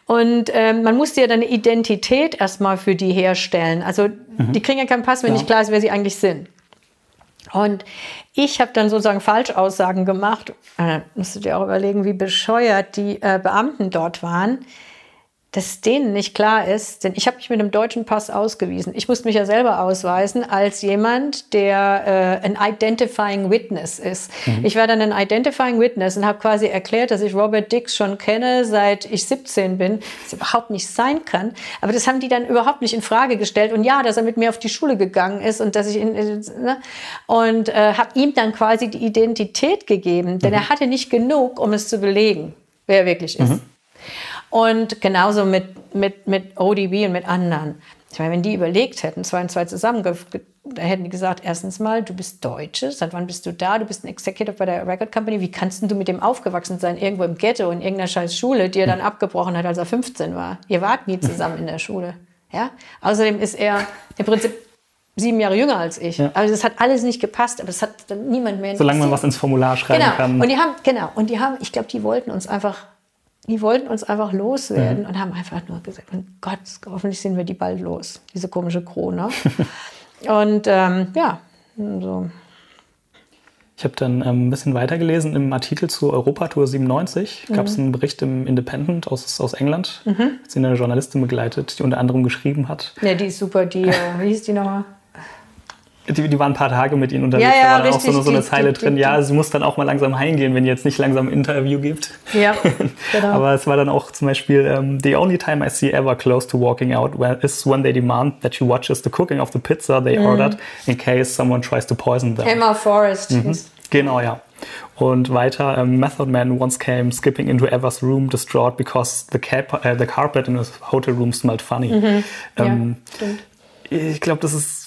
Und ähm, man musste ja dann eine Identität erstmal für die herstellen. Also mhm. die kriegen ja keinen Pass, wenn ja. nicht klar ist, wer sie eigentlich sind. Und ich habe dann sozusagen Falschaussagen gemacht. Äh, musst du dir auch überlegen, wie bescheuert die äh, Beamten dort waren dass denen nicht klar ist, denn ich habe mich mit einem deutschen Pass ausgewiesen. Ich musste mich ja selber ausweisen als jemand, der äh, ein Identifying Witness ist. Mhm. Ich war dann ein Identifying Witness und habe quasi erklärt, dass ich Robert Dix schon kenne, seit ich 17 bin, was überhaupt nicht sein kann. Aber das haben die dann überhaupt nicht in Frage gestellt. Und ja, dass er mit mir auf die Schule gegangen ist und dass ich in, ne? und äh, habe ihm dann quasi die Identität gegeben, denn mhm. er hatte nicht genug, um es zu belegen, wer er wirklich ist. Mhm. Und genauso mit, mit, mit ODB und mit anderen. Ich meine, wenn die überlegt hätten, zwei und zwei zusammen, da hätten die gesagt, erstens mal, du bist Deutsche, seit wann bist du da? Du bist ein Executive bei der Record Company. Wie kannst du mit dem aufgewachsen sein, irgendwo im Ghetto, in irgendeiner scheiß Schule, die er dann abgebrochen hat, als er 15 war? Ihr wart nie zusammen in der Schule. Ja? Außerdem ist er im Prinzip sieben Jahre jünger als ich. Ja. Also das hat alles nicht gepasst, aber das hat dann niemand mehr Solange man was ins Formular schreiben genau. kann. Und die haben, genau, und die haben, ich glaube, die wollten uns einfach die wollten uns einfach loswerden mhm. und haben einfach nur gesagt, oh Gott, hoffentlich sind wir die bald los, diese komische Krone. und ähm, ja, so. Ich habe dann ähm, ein bisschen weitergelesen im Artikel zur Europatour 97. Gab es mhm. einen Bericht im Independent aus, aus England, mhm. sie eine Journalistin begleitet, die unter anderem geschrieben hat. Ja, die ist super. Die, äh, wie hieß die nochmal? Die, die waren ein paar Tage mit ihnen unterwegs, ja, ja, da war dann auch so, so eine Zeile die, drin, ja, sie muss dann auch mal langsam heimgehen, wenn ihr jetzt nicht langsam ein Interview gibt. Ja, genau. Aber es war dann auch zum Beispiel, um, ähm, the only time I see ever close to walking out is when they demand that she watches the cooking of the pizza they mhm. ordered in case someone tries to poison them. Emma Forrest. Mhm. Genau, ja. Und weiter, um, Method Man once came skipping into Eva's room distraught because the, cap uh, the carpet in his hotel room smelled funny. Mhm. Ähm, ja, ich glaube, das ist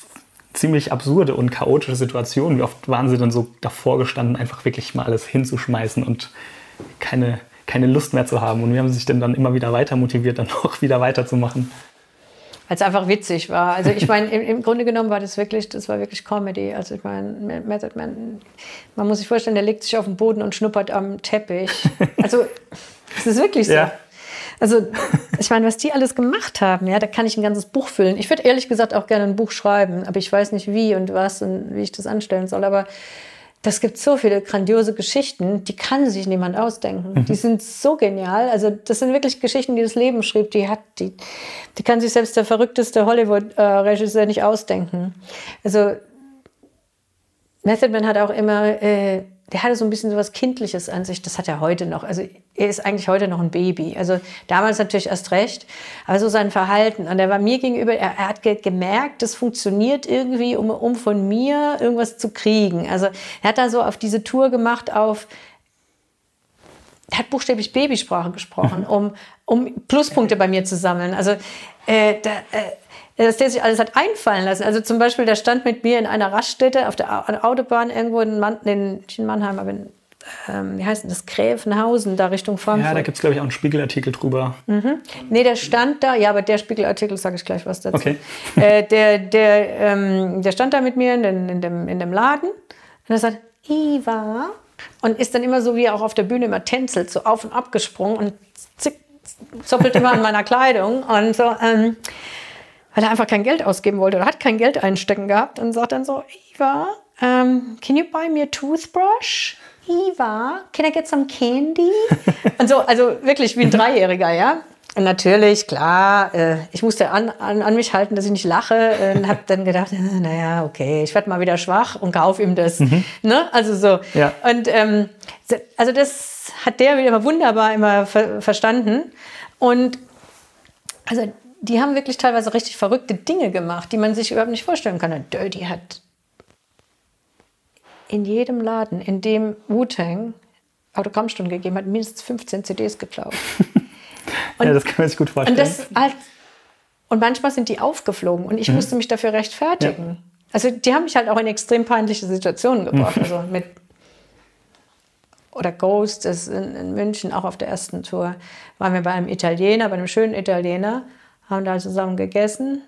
ziemlich absurde und chaotische Situation. Wie oft waren sie dann so davor gestanden, einfach wirklich mal alles hinzuschmeißen und keine, keine Lust mehr zu haben. Und wie haben sie sich denn dann immer wieder weiter motiviert, dann auch wieder weiterzumachen? Weil es einfach witzig war. Also ich meine, im, im, Grunde genommen war das wirklich, das war wirklich Comedy. Also ich meine, Method Man, man muss sich vorstellen, der legt sich auf den Boden und schnuppert am Teppich. Also es ist wirklich so. Ja. Also, ich meine, was die alles gemacht haben, ja, da kann ich ein ganzes Buch füllen. Ich würde ehrlich gesagt auch gerne ein Buch schreiben, aber ich weiß nicht wie und was und wie ich das anstellen soll. Aber das gibt so viele grandiose Geschichten, die kann sich niemand ausdenken. Mhm. Die sind so genial. Also, das sind wirklich Geschichten, die das Leben schrieb. Die hat, die, die kann sich selbst der verrückteste Hollywood-Regisseur nicht ausdenken. Also, Method Man hat auch immer äh, der hatte so ein bisschen so was Kindliches an sich. Das hat er heute noch. Also er ist eigentlich heute noch ein Baby. Also damals natürlich erst recht. Aber so sein Verhalten. Und er war mir gegenüber, er, er hat ge gemerkt, das funktioniert irgendwie, um, um von mir irgendwas zu kriegen. Also er hat da so auf diese Tour gemacht auf, er hat buchstäblich Babysprache gesprochen, um, um Pluspunkte bei mir zu sammeln. Also äh, da, äh, dass der sich alles hat einfallen lassen. Also zum Beispiel, der stand mit mir in einer Raststätte auf der Autobahn irgendwo in, Man in, in Mannheim, aber in ähm, wie heißt denn das, Gräfenhausen, da Richtung Frankfurt. Ja, da gibt es, glaube ich, auch einen Spiegelartikel drüber. Mhm. Nee, der stand da, ja, aber der Spiegelartikel sage ich gleich was dazu. Okay. Äh, der, der, ähm, der stand da mit mir in, in, dem, in dem Laden und er sagt, Iva. Und ist dann immer so, wie er auch auf der Bühne immer tänzelt, so auf und ab gesprungen und zick, zoppelt immer an meiner Kleidung und so, ähm, weil er einfach kein Geld ausgeben wollte oder hat kein Geld einstecken gehabt und sagt dann so, Iva, um, can you buy me a toothbrush? Eva, can I get some candy? und so, also wirklich wie ein Dreijähriger, ja. Und natürlich, klar, äh, ich musste an, an, an mich halten, dass ich nicht lache und habe dann gedacht, äh, naja, okay, ich werde mal wieder schwach und kaufe ihm das. Mhm. Ne? Also so. Ja. Und ähm, also das hat der wieder wunderbar immer ver verstanden. Und also die haben wirklich teilweise richtig verrückte Dinge gemacht, die man sich überhaupt nicht vorstellen kann. Und Dirty hat in jedem Laden, in dem Wu-Tang Autogrammstunden gegeben hat, mindestens 15 CDs geklaut. Und, ja, das kann man sich gut vorstellen. Und, das, halt, und manchmal sind die aufgeflogen und ich mhm. musste mich dafür rechtfertigen. Ja. Also die haben mich halt auch in extrem peinliche Situationen gebracht. Mhm. Also mit oder Ghost ist in, in, München, auch auf der ersten Tour, waren wir bei einem Italiener, bei einem schönen Italiener, haben da zusammen gegessen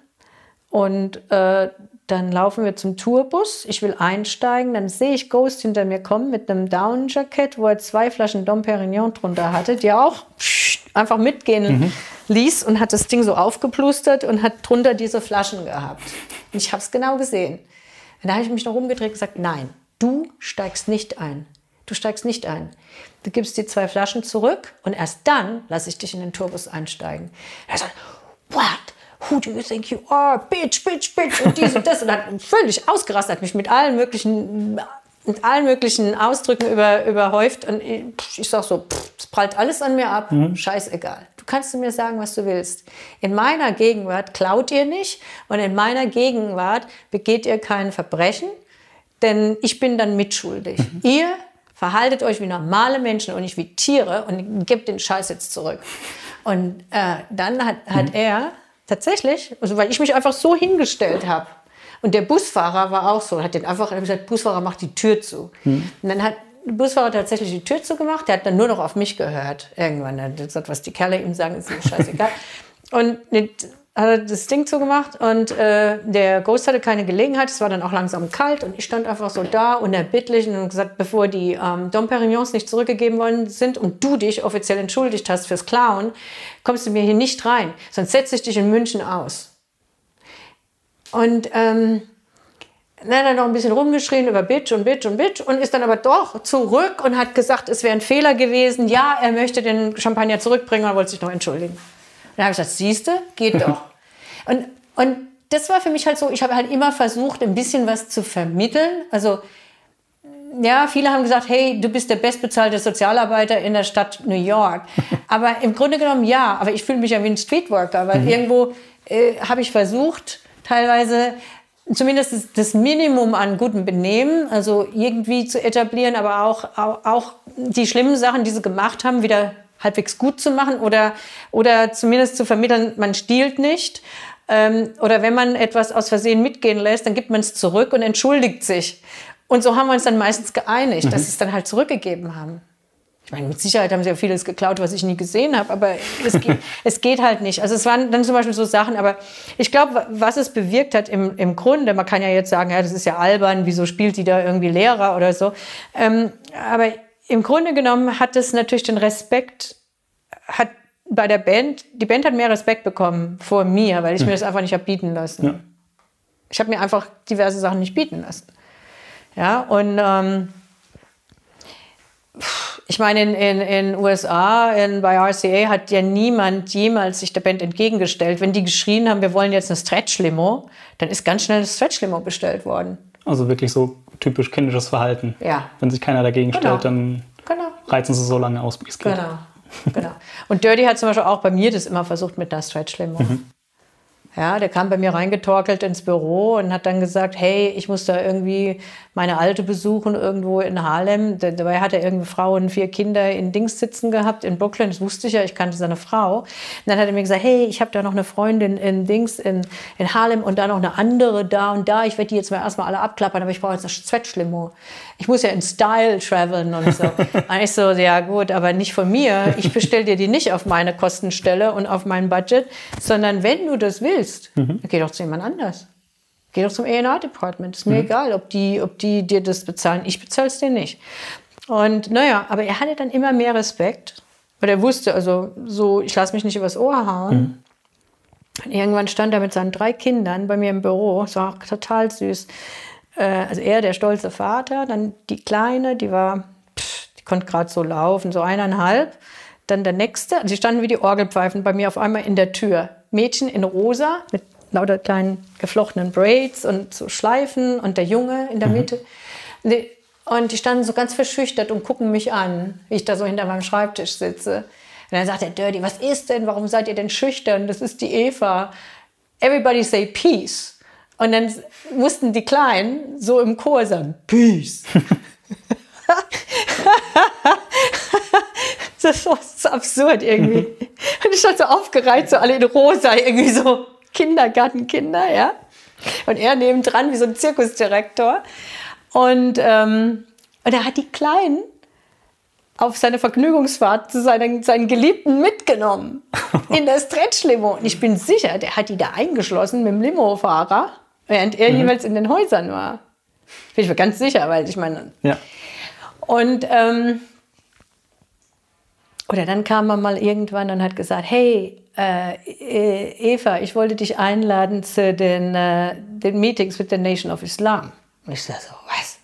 und äh, dann laufen wir zum Tourbus. Ich will einsteigen. Dann sehe ich Ghost hinter mir kommen mit einem Down-Jacket, wo er zwei Flaschen Dom Perignon drunter hatte, die er auch einfach mitgehen mhm. ließ und hat das Ding so aufgeplustert und hat drunter diese Flaschen gehabt. Und ich habe es genau gesehen. Und da habe ich mich noch umgedreht und gesagt, nein, du steigst nicht ein. Du steigst nicht ein. Du gibst die zwei Flaschen zurück und erst dann lasse ich dich in den Tourbus einsteigen. Er sagt, what? who do you think you are, bitch, bitch, bitch und dies und das und hat völlig ausgerastet, hat mich mit allen möglichen mit allen möglichen Ausdrücken über, überhäuft und ich, sag so, es prallt alles an mir ab, mhm. scheißegal. Du kannst mir sagen, was du willst. In meiner Gegenwart klaut ihr nicht und in meiner Gegenwart begeht ihr kein Verbrechen, denn ich bin dann mitschuldig. Mhm. Ihr verhaltet euch wie normale Menschen und nicht wie Tiere und gebt den Scheiß jetzt zurück. Und äh, dann hat, hat mhm. er Tatsächlich, also weil ich mich einfach so hingestellt habe. Und der Busfahrer war auch so, hat den einfach gesagt, Busfahrer macht die Tür zu. Hm. Und dann hat der Busfahrer tatsächlich die Tür zugemacht, der hat dann nur noch auf mich gehört. Irgendwann hat er gesagt, was die Kerle ihm sagen, ist ihm scheißegal. und hat er das Ding zugemacht und äh, der Ghost hatte keine Gelegenheit. Es war dann auch langsam kalt und ich stand einfach so da unerbittlich und gesagt, bevor die ähm, Dom Perignons nicht zurückgegeben worden sind und du dich offiziell entschuldigt hast fürs Klauen, kommst du mir hier nicht rein, sonst setze ich dich in München aus. Und ähm, dann hat er noch ein bisschen rumgeschrien über Bitch und Bitch und Bitch und ist dann aber doch zurück und hat gesagt, es wäre ein Fehler gewesen. Ja, er möchte den Champagner zurückbringen und wollte sich noch entschuldigen. Dann habe ich gesagt, siehste, geht doch. und, und das war für mich halt so, ich habe halt immer versucht, ein bisschen was zu vermitteln. Also ja, viele haben gesagt, hey, du bist der bestbezahlte Sozialarbeiter in der Stadt New York. Aber im Grunde genommen ja, aber ich fühle mich ja wie ein Streetworker, weil mhm. irgendwo äh, habe ich versucht, teilweise zumindest das Minimum an gutem Benehmen, also irgendwie zu etablieren, aber auch, auch, auch die schlimmen Sachen, die sie gemacht haben, wieder halbwegs gut zu machen oder, oder zumindest zu vermitteln, man stiehlt nicht. Ähm, oder wenn man etwas aus Versehen mitgehen lässt, dann gibt man es zurück und entschuldigt sich. Und so haben wir uns dann meistens geeinigt, mhm. dass sie es dann halt zurückgegeben haben. Ich meine, mit Sicherheit haben sie ja vieles geklaut, was ich nie gesehen habe, aber es geht, es geht halt nicht. Also es waren dann zum Beispiel so Sachen, aber ich glaube, was es bewirkt hat im, im Grunde, man kann ja jetzt sagen, ja, das ist ja albern, wieso spielt die da irgendwie Lehrer oder so. Ähm, aber im Grunde genommen hat es natürlich den Respekt, hat bei der Band, die Band hat mehr Respekt bekommen vor mir, weil ich mir das einfach nicht habe bieten lassen. Ja. Ich habe mir einfach diverse Sachen nicht bieten lassen. Ja, und ähm, ich meine, in den in, in USA, in, bei RCA hat ja niemand jemals sich der Band entgegengestellt. Wenn die geschrien haben, wir wollen jetzt eine Stretch-Limo, dann ist ganz schnell eine Stretch-Limo bestellt worden. Also wirklich so typisch kindisches Verhalten. Ja. Wenn sich keiner dagegen genau. stellt, dann genau. reizen sie so lange aus, wie es geht. Genau. genau. Und Dirty hat zum Beispiel auch bei mir das immer versucht mit einer Stretch-Limo. Mhm. Ja, der kam bei mir reingetorkelt ins Büro und hat dann gesagt, hey, ich muss da irgendwie meine Alte besuchen irgendwo in Harlem. Dabei hat er irgendwie Frau und vier Kinder in Dings sitzen gehabt in Brooklyn. Das wusste ich ja, ich kannte seine Frau. Und dann hat er mir gesagt, hey, ich habe da noch eine Freundin in Dings in, in Harlem und da noch eine andere da und da. Ich werde die jetzt mal erstmal alle abklappern, aber ich brauche jetzt eine Zwetschlimo. Ich muss ja in Style traveln und so. und ich so, ja gut, aber nicht von mir. Ich bestelle dir die nicht auf meine Kostenstelle und auf mein Budget, sondern wenn du das willst, mhm. dann geh doch zu jemand anders. Geh doch zum A&R-Department. Ist mir mhm. egal, ob die, ob die dir das bezahlen. Ich bezahle es dir nicht. Und naja, aber er hatte dann immer mehr Respekt. Weil er wusste, also so, ich lasse mich nicht übers Ohr hauen. Mhm. Und irgendwann stand er mit seinen drei Kindern bei mir im Büro. Es war auch total süß. Äh, also er, der stolze Vater, dann die Kleine, die war, pff, die konnte gerade so laufen, so eineinhalb. Dann der nächste, sie standen wie die Orgelpfeifen bei mir auf einmal in der Tür. Mädchen in rosa mit lauter kleinen geflochtenen Braids und so Schleifen und der Junge in der mhm. Mitte. Und die standen so ganz verschüchtert und gucken mich an, wie ich da so hinter meinem Schreibtisch sitze. Und dann sagt der Dirty, was ist denn? Warum seid ihr denn schüchtern? Das ist die Eva. Everybody say peace. Und dann mussten die Kleinen so im Chor sagen, peace. das war so absurd irgendwie. Und ich stand so aufgereiht, so alle in rosa, irgendwie so. Kindergartenkinder, ja. Und er nebendran wie so ein Zirkusdirektor. Und, ähm, und er hat die Kleinen auf seine Vergnügungsfahrt zu seinen, seinen Geliebten mitgenommen. In das Stretch-Limo. Und ich bin sicher, der hat die da eingeschlossen mit dem Limofahrer, während er mhm. jeweils in den Häusern war. Bin ich mir ganz sicher, weil ich meine. Ja. Und ähm, oder dann kam er mal irgendwann und hat gesagt, hey, äh, e-, Eva, ich wollte dich einladen zu den, äh, den Meetings mit der Nation of Islam. Und ich sage so, was?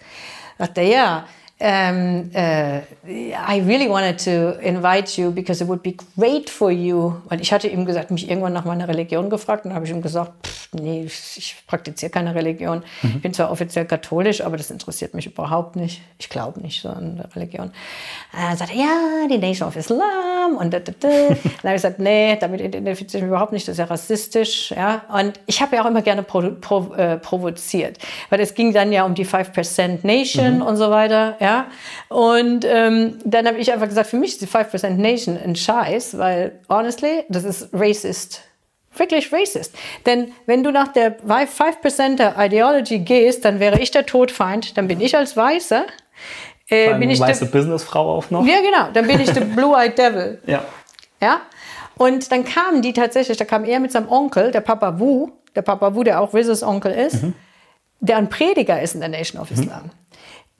Sagt er, ja, um, uh, I really wanted to invite you because it would be great for you. Und ich hatte ihm gesagt, mich irgendwann nach meiner Religion gefragt und habe ich ihm gesagt, pff, nee, ich praktiziere keine Religion. Mhm. Ich bin zwar offiziell katholisch, aber das interessiert mich überhaupt nicht. Ich glaube nicht so an Religion. Er sagte, ja, die Nation of Islam und da, da, da. dann habe ich gesagt, nee, damit identifiziere ich mich überhaupt nicht, das ist ja rassistisch. Ja? Und ich habe ja auch immer gerne provo provo äh, provoziert, weil es ging dann ja um die 5% Nation mhm. und so weiter. Ja? Ja? Und ähm, dann habe ich einfach gesagt, für mich ist die 5% Nation ein Scheiß, weil, honestly, das ist racist. Wirklich racist. Denn wenn du nach der 5% der Ideology gehst, dann wäre ich der Todfeind, dann bin ich als Weißer. Äh, bin ich weiße Businessfrau auch noch. Ja, genau. Dann bin ich der Blue-Eyed Devil. Ja. Ja. Und dann kamen die tatsächlich, da kam er mit seinem Onkel, der Papa Wu, der Papa Wu, der auch Rizzes Onkel ist, mhm. der ein Prediger ist in der Nation of Islam. Mhm.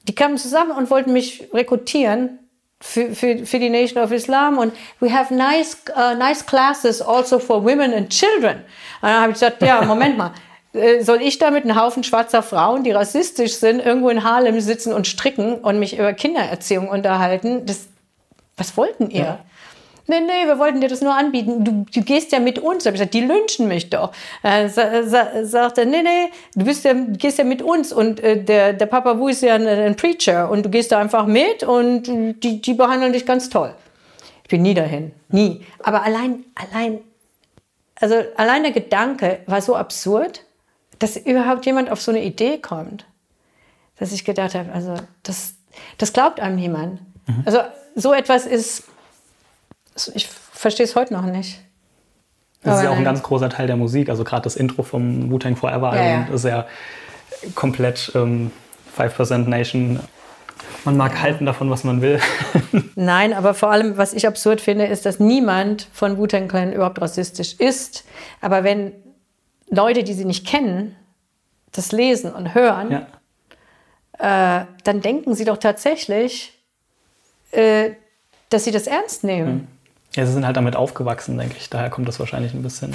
Die kamen zusammen und wollten mich rekrutieren für, für, für die Nation of Islam und we have nice, uh, nice classes also for women and children. Und dann habe ich gesagt, ja, Moment mal, äh, soll ich da mit einem Haufen schwarzer Frauen, die rassistisch sind, irgendwo in Harlem sitzen und stricken und mich über Kindererziehung unterhalten? Das, was wollten ihr? Ja nee, nee, wir wollten dir das nur anbieten. Du, du gehst ja mit uns. Da habe ich gesagt, die lynchen mich doch. Äh, sa, sa, sagt er, nee, nee, du bist ja, gehst ja mit uns. Und äh, der, der Papa Wu ist ja ein, ein, Preacher. Und du gehst da einfach mit und die, die behandeln dich ganz toll. Ich bin nie dahin. Nie. Aber allein, allein, also allein der Gedanke war so absurd, dass überhaupt jemand auf so eine Idee kommt. Dass ich gedacht habe, also das, das glaubt einem niemand. Mhm. Also so etwas ist ich verstehe es heute noch nicht. Das ist ja auch ein ganz großer Teil der Musik. Also gerade das Intro vom Wu-Tang Forever Album ja, ja. ist ja komplett ähm, 5% Nation. Man mag halten davon, was man will. Nein, aber vor allem, was ich absurd finde, ist, dass niemand von Wu-Tang Clan überhaupt rassistisch ist. Aber wenn Leute, die sie nicht kennen, das lesen und hören, ja. äh, dann denken sie doch tatsächlich, äh, dass sie das ernst nehmen. Mhm. Ja, sie sind halt damit aufgewachsen, denke ich. Daher kommt das wahrscheinlich ein bisschen.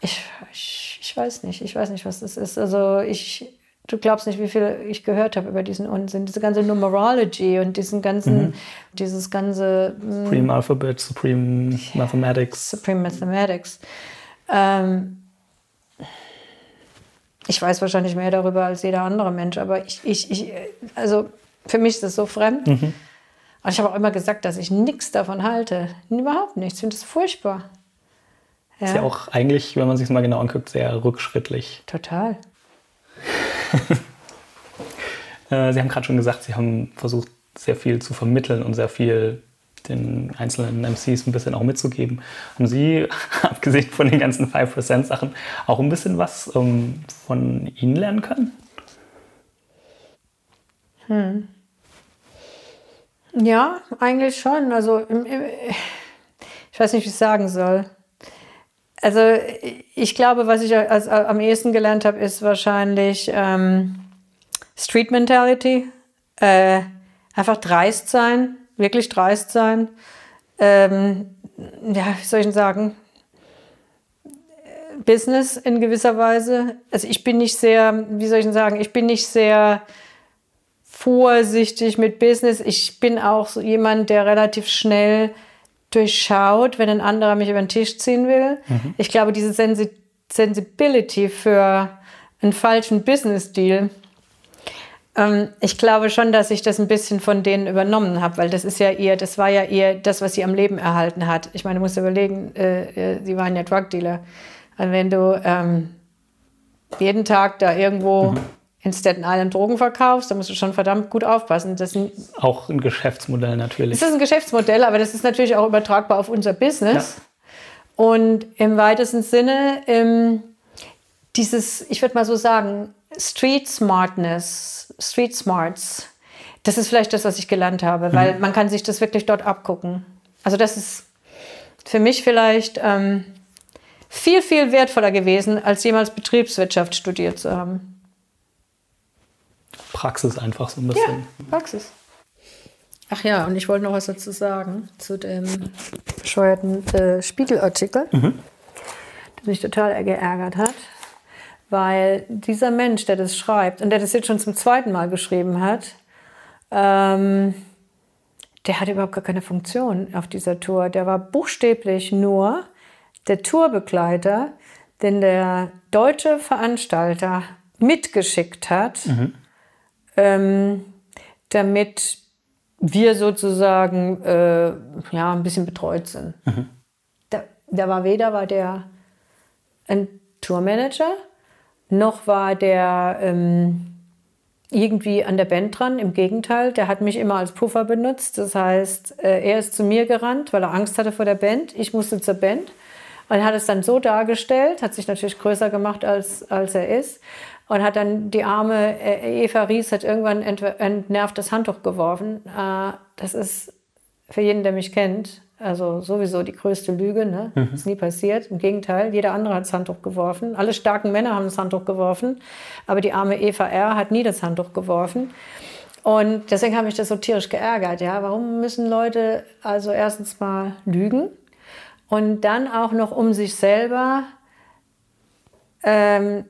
Ich, ich, ich weiß nicht. Ich weiß nicht, was das ist. Also ich, du glaubst nicht, wie viel ich gehört habe über diesen Unsinn. Diese ganze Numerology und diesen ganzen, mhm. dieses ganze... Hm, Supreme Alphabet, Supreme Mathematics. Supreme Mathematics. Ähm, ich weiß wahrscheinlich mehr darüber als jeder andere Mensch, aber ich, ich, ich also für mich ist das so fremd. Mhm. Und ich habe auch immer gesagt, dass ich nichts davon halte. Überhaupt nichts. Ich finde das furchtbar. Ist ja auch eigentlich, wenn man sich mal genau anguckt, sehr rückschrittlich. Total. Äh, Sie haben gerade schon gesagt, Sie haben versucht, sehr viel zu vermitteln und sehr viel den einzelnen MCs ein bisschen auch mitzugeben. Haben Sie, abgesehen von den ganzen 5% Sachen, auch ein bisschen was um, ähm, von Ihnen lernen können? Hm. Ja, eigentlich schon. Also ich weiß nicht, wie ich sagen soll. Also ich glaube, was ich als, als am ehesten gelernt habe, ist wahrscheinlich ähm, Street Mentality. Äh, einfach dreist sein, wirklich dreist sein. Ähm, ja, wie soll ich denn sagen? Business in gewisser Weise. Also ich bin nicht sehr, wie soll ich denn sagen, ich bin nicht sehr vorsichtig mit Business. Ich bin auch so jemand, der relativ schnell durchschaut, wenn ein anderer mich über den Tisch ziehen will. Mhm. Ich glaube, diese Sensi Sensibility für einen falschen Business-Deal, ähm, ich glaube schon, dass ich das ein bisschen von denen übernommen habe, weil das ist ja eher, das war ja eher das, was sie am Leben erhalten hat. Ich meine, du musst überlegen, äh, äh, sie waren ja Drug-Dealer. Und wenn du ähm, jeden Tag da irgendwo mhm in Staten Island Drogen verkaufst, da musst du schon verdammt gut aufpassen. Das ist auch ein Geschäftsmodell natürlich. Das ist ein Geschäftsmodell, aber das ist natürlich auch übertragbar auf unser Business. Ja. Und im weitesten Sinne ähm, dieses, ich würde mal so sagen, Street Smartness, Street Smarts, das ist vielleicht das, was ich gelernt habe, weil mhm. man kann sich das wirklich dort abgucken. Also das ist für mich vielleicht ähm, viel, viel wertvoller gewesen, als jemals Betriebswirtschaft studiert zu haben. Praxis einfach so ein bisschen. Ja, Praxis. Ach ja, und ich wollte noch was dazu sagen, zu dem bescheuerten äh, Spiegelartikel, mhm. der mich total geärgert hat. Weil dieser Mensch, der das schreibt und der das jetzt schon zum zweiten Mal geschrieben hat, ähm, der hat überhaupt gar keine Funktion auf dieser Tour. Der war buchstäblich nur der Tourbegleiter, den der deutsche Veranstalter mitgeschickt hat, mhm ähm, damit wir sozusagen äh, ja, ein bisschen betreut sind. Mhm. Da, da war weder war der ein Tourmanager, noch war der ähm, irgendwie an der Band dran. Im Gegenteil, der hat mich immer als Puffer benutzt. Das heißt, äh, er ist zu mir gerannt, weil er Angst hatte vor der Band. Ich musste zur Band. Und hat es dann so dargestellt, hat sich natürlich größer gemacht, als, als er ist und hat dann die arme äh, Eva Ries hat irgendwann entnervt das Handtuch geworfen. Äh, das ist für jeden, der mich kennt, also sowieso die größte Lüge. Ne? Mhm. Ist nie passiert. Im Gegenteil, jeder andere hat das Handtuch geworfen. Alle starken Männer haben das Handtuch geworfen, aber die arme Eva R. hat nie das Handtuch geworfen. Und deswegen habe ich das so tierisch geärgert. Ja, warum müssen Leute also erstens mal lügen und dann auch noch um sich selber ähm,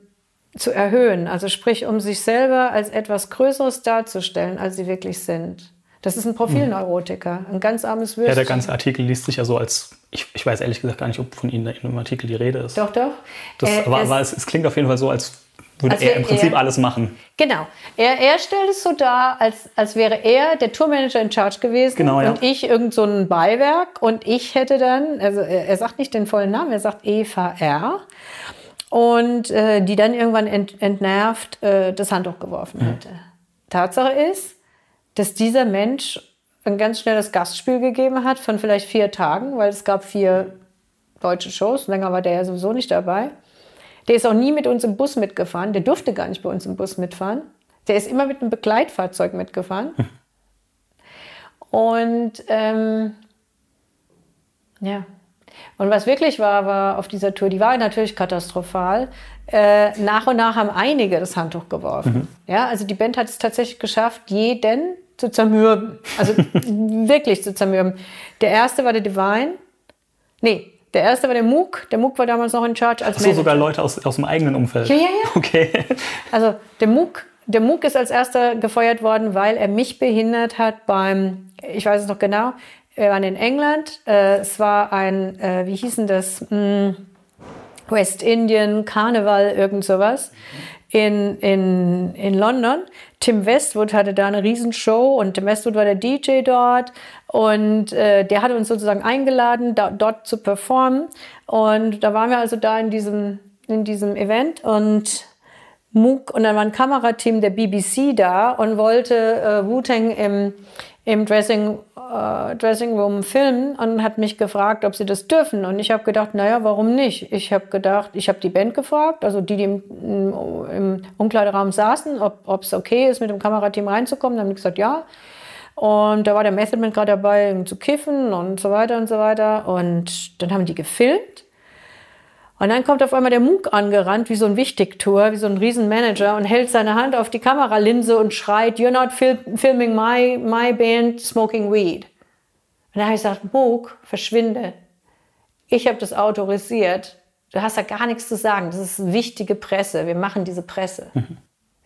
zu erhöhen. Also sprich, um sich selber als etwas Größeres darzustellen, als sie wirklich sind. Das ist ein Profilneurotiker, ein ganz armes Würstchen. Ja, der ganze Artikel liest sich ja so als, ich, ich weiß ehrlich gesagt gar nicht, ob von Ihnen in dem Artikel die Rede ist. Doch, doch. Das, äh, aber, aber es, es, klingt auf jeden Fall so, als würde als er im Prinzip er, alles machen. Genau. Er, er stellt es so dar, als, als wäre er der Tourmanager in Charge gewesen genau, ja. und ich irgend so ein Beiwerk und ich hätte dann, also er, er sagt nicht den vollen Namen, er sagt Eva R und äh, die dann irgendwann ent, entnervt äh, das Handtuch geworfen hätte. Mhm. Tatsache ist, dass dieser Mensch ein ganz schnelles Gastspiel gegeben hat von vielleicht vier Tagen, weil es gab vier deutsche Shows, länger war der ja sowieso nicht dabei. Der ist auch nie mit uns im Bus mitgefahren, der durfte gar nicht bei uns im Bus mitfahren. Der ist immer mit einem Begleitfahrzeug mitgefahren. Mhm. Und ähm, ja, und was wirklich war, war auf dieser Tour, die war natürlich katastrophal. Äh, nach und nach haben einige das Handtuch geworfen. Mhm. Ja, also die Band hat es tatsächlich geschafft, jeden zu zermürben. Also wirklich zu zermürben. Der erste war der Divine. Nee, der erste war der Mook. Der Mook war damals noch in Charge als Ach so, sogar Leute aus, aus dem eigenen Umfeld. Ja, ja, ja. Okay. Also der Mook, der Mook ist als erster gefeuert worden, weil er mich behindert hat beim, ich weiß es noch genau, wir waren in England. Äh, es war ein, äh, wie hießen das? Hm, Westindien, Karneval, irgend sowas. In, in, in London. Tim Westwood hatte da eine Riesenshow und Tim Westwood war der DJ dort Und äh, der hat uns sozusagen eingeladen, da, dort zu performen. Und da waren wir also da in diesem, in diesem Event und Mook und dann war ein Kamerateam der BBC da und wollte äh, Wu-Tang im, im Dressing, äh, Dressing Room filmen und hat mich gefragt, ob sie das dürfen. Und ich habe gedacht, naja, warum nicht? Ich habe gedacht, ich habe die Band gefragt, also die, die im, im Umkleideraum saßen, ob es okay ist, mit dem Kamerateam reinzukommen. Dann haben die gesagt, ja. Und da war der Method Man gerade dabei, zu kiffen und so weiter und so weiter. Und dann haben die gefilmt. Und dann kommt auf einmal der Mook angerannt, wie so ein Wichtigtour, wie so ein Riesenmanager und hält seine Hand auf die Kameralinse und schreit, you're not fil filming my, my band smoking weed. Und dann habe ich gesagt, Mook, verschwinde. Ich habe das autorisiert. Du hast da gar nichts zu sagen. Das ist wichtige Presse. Wir machen diese Presse. Mhm.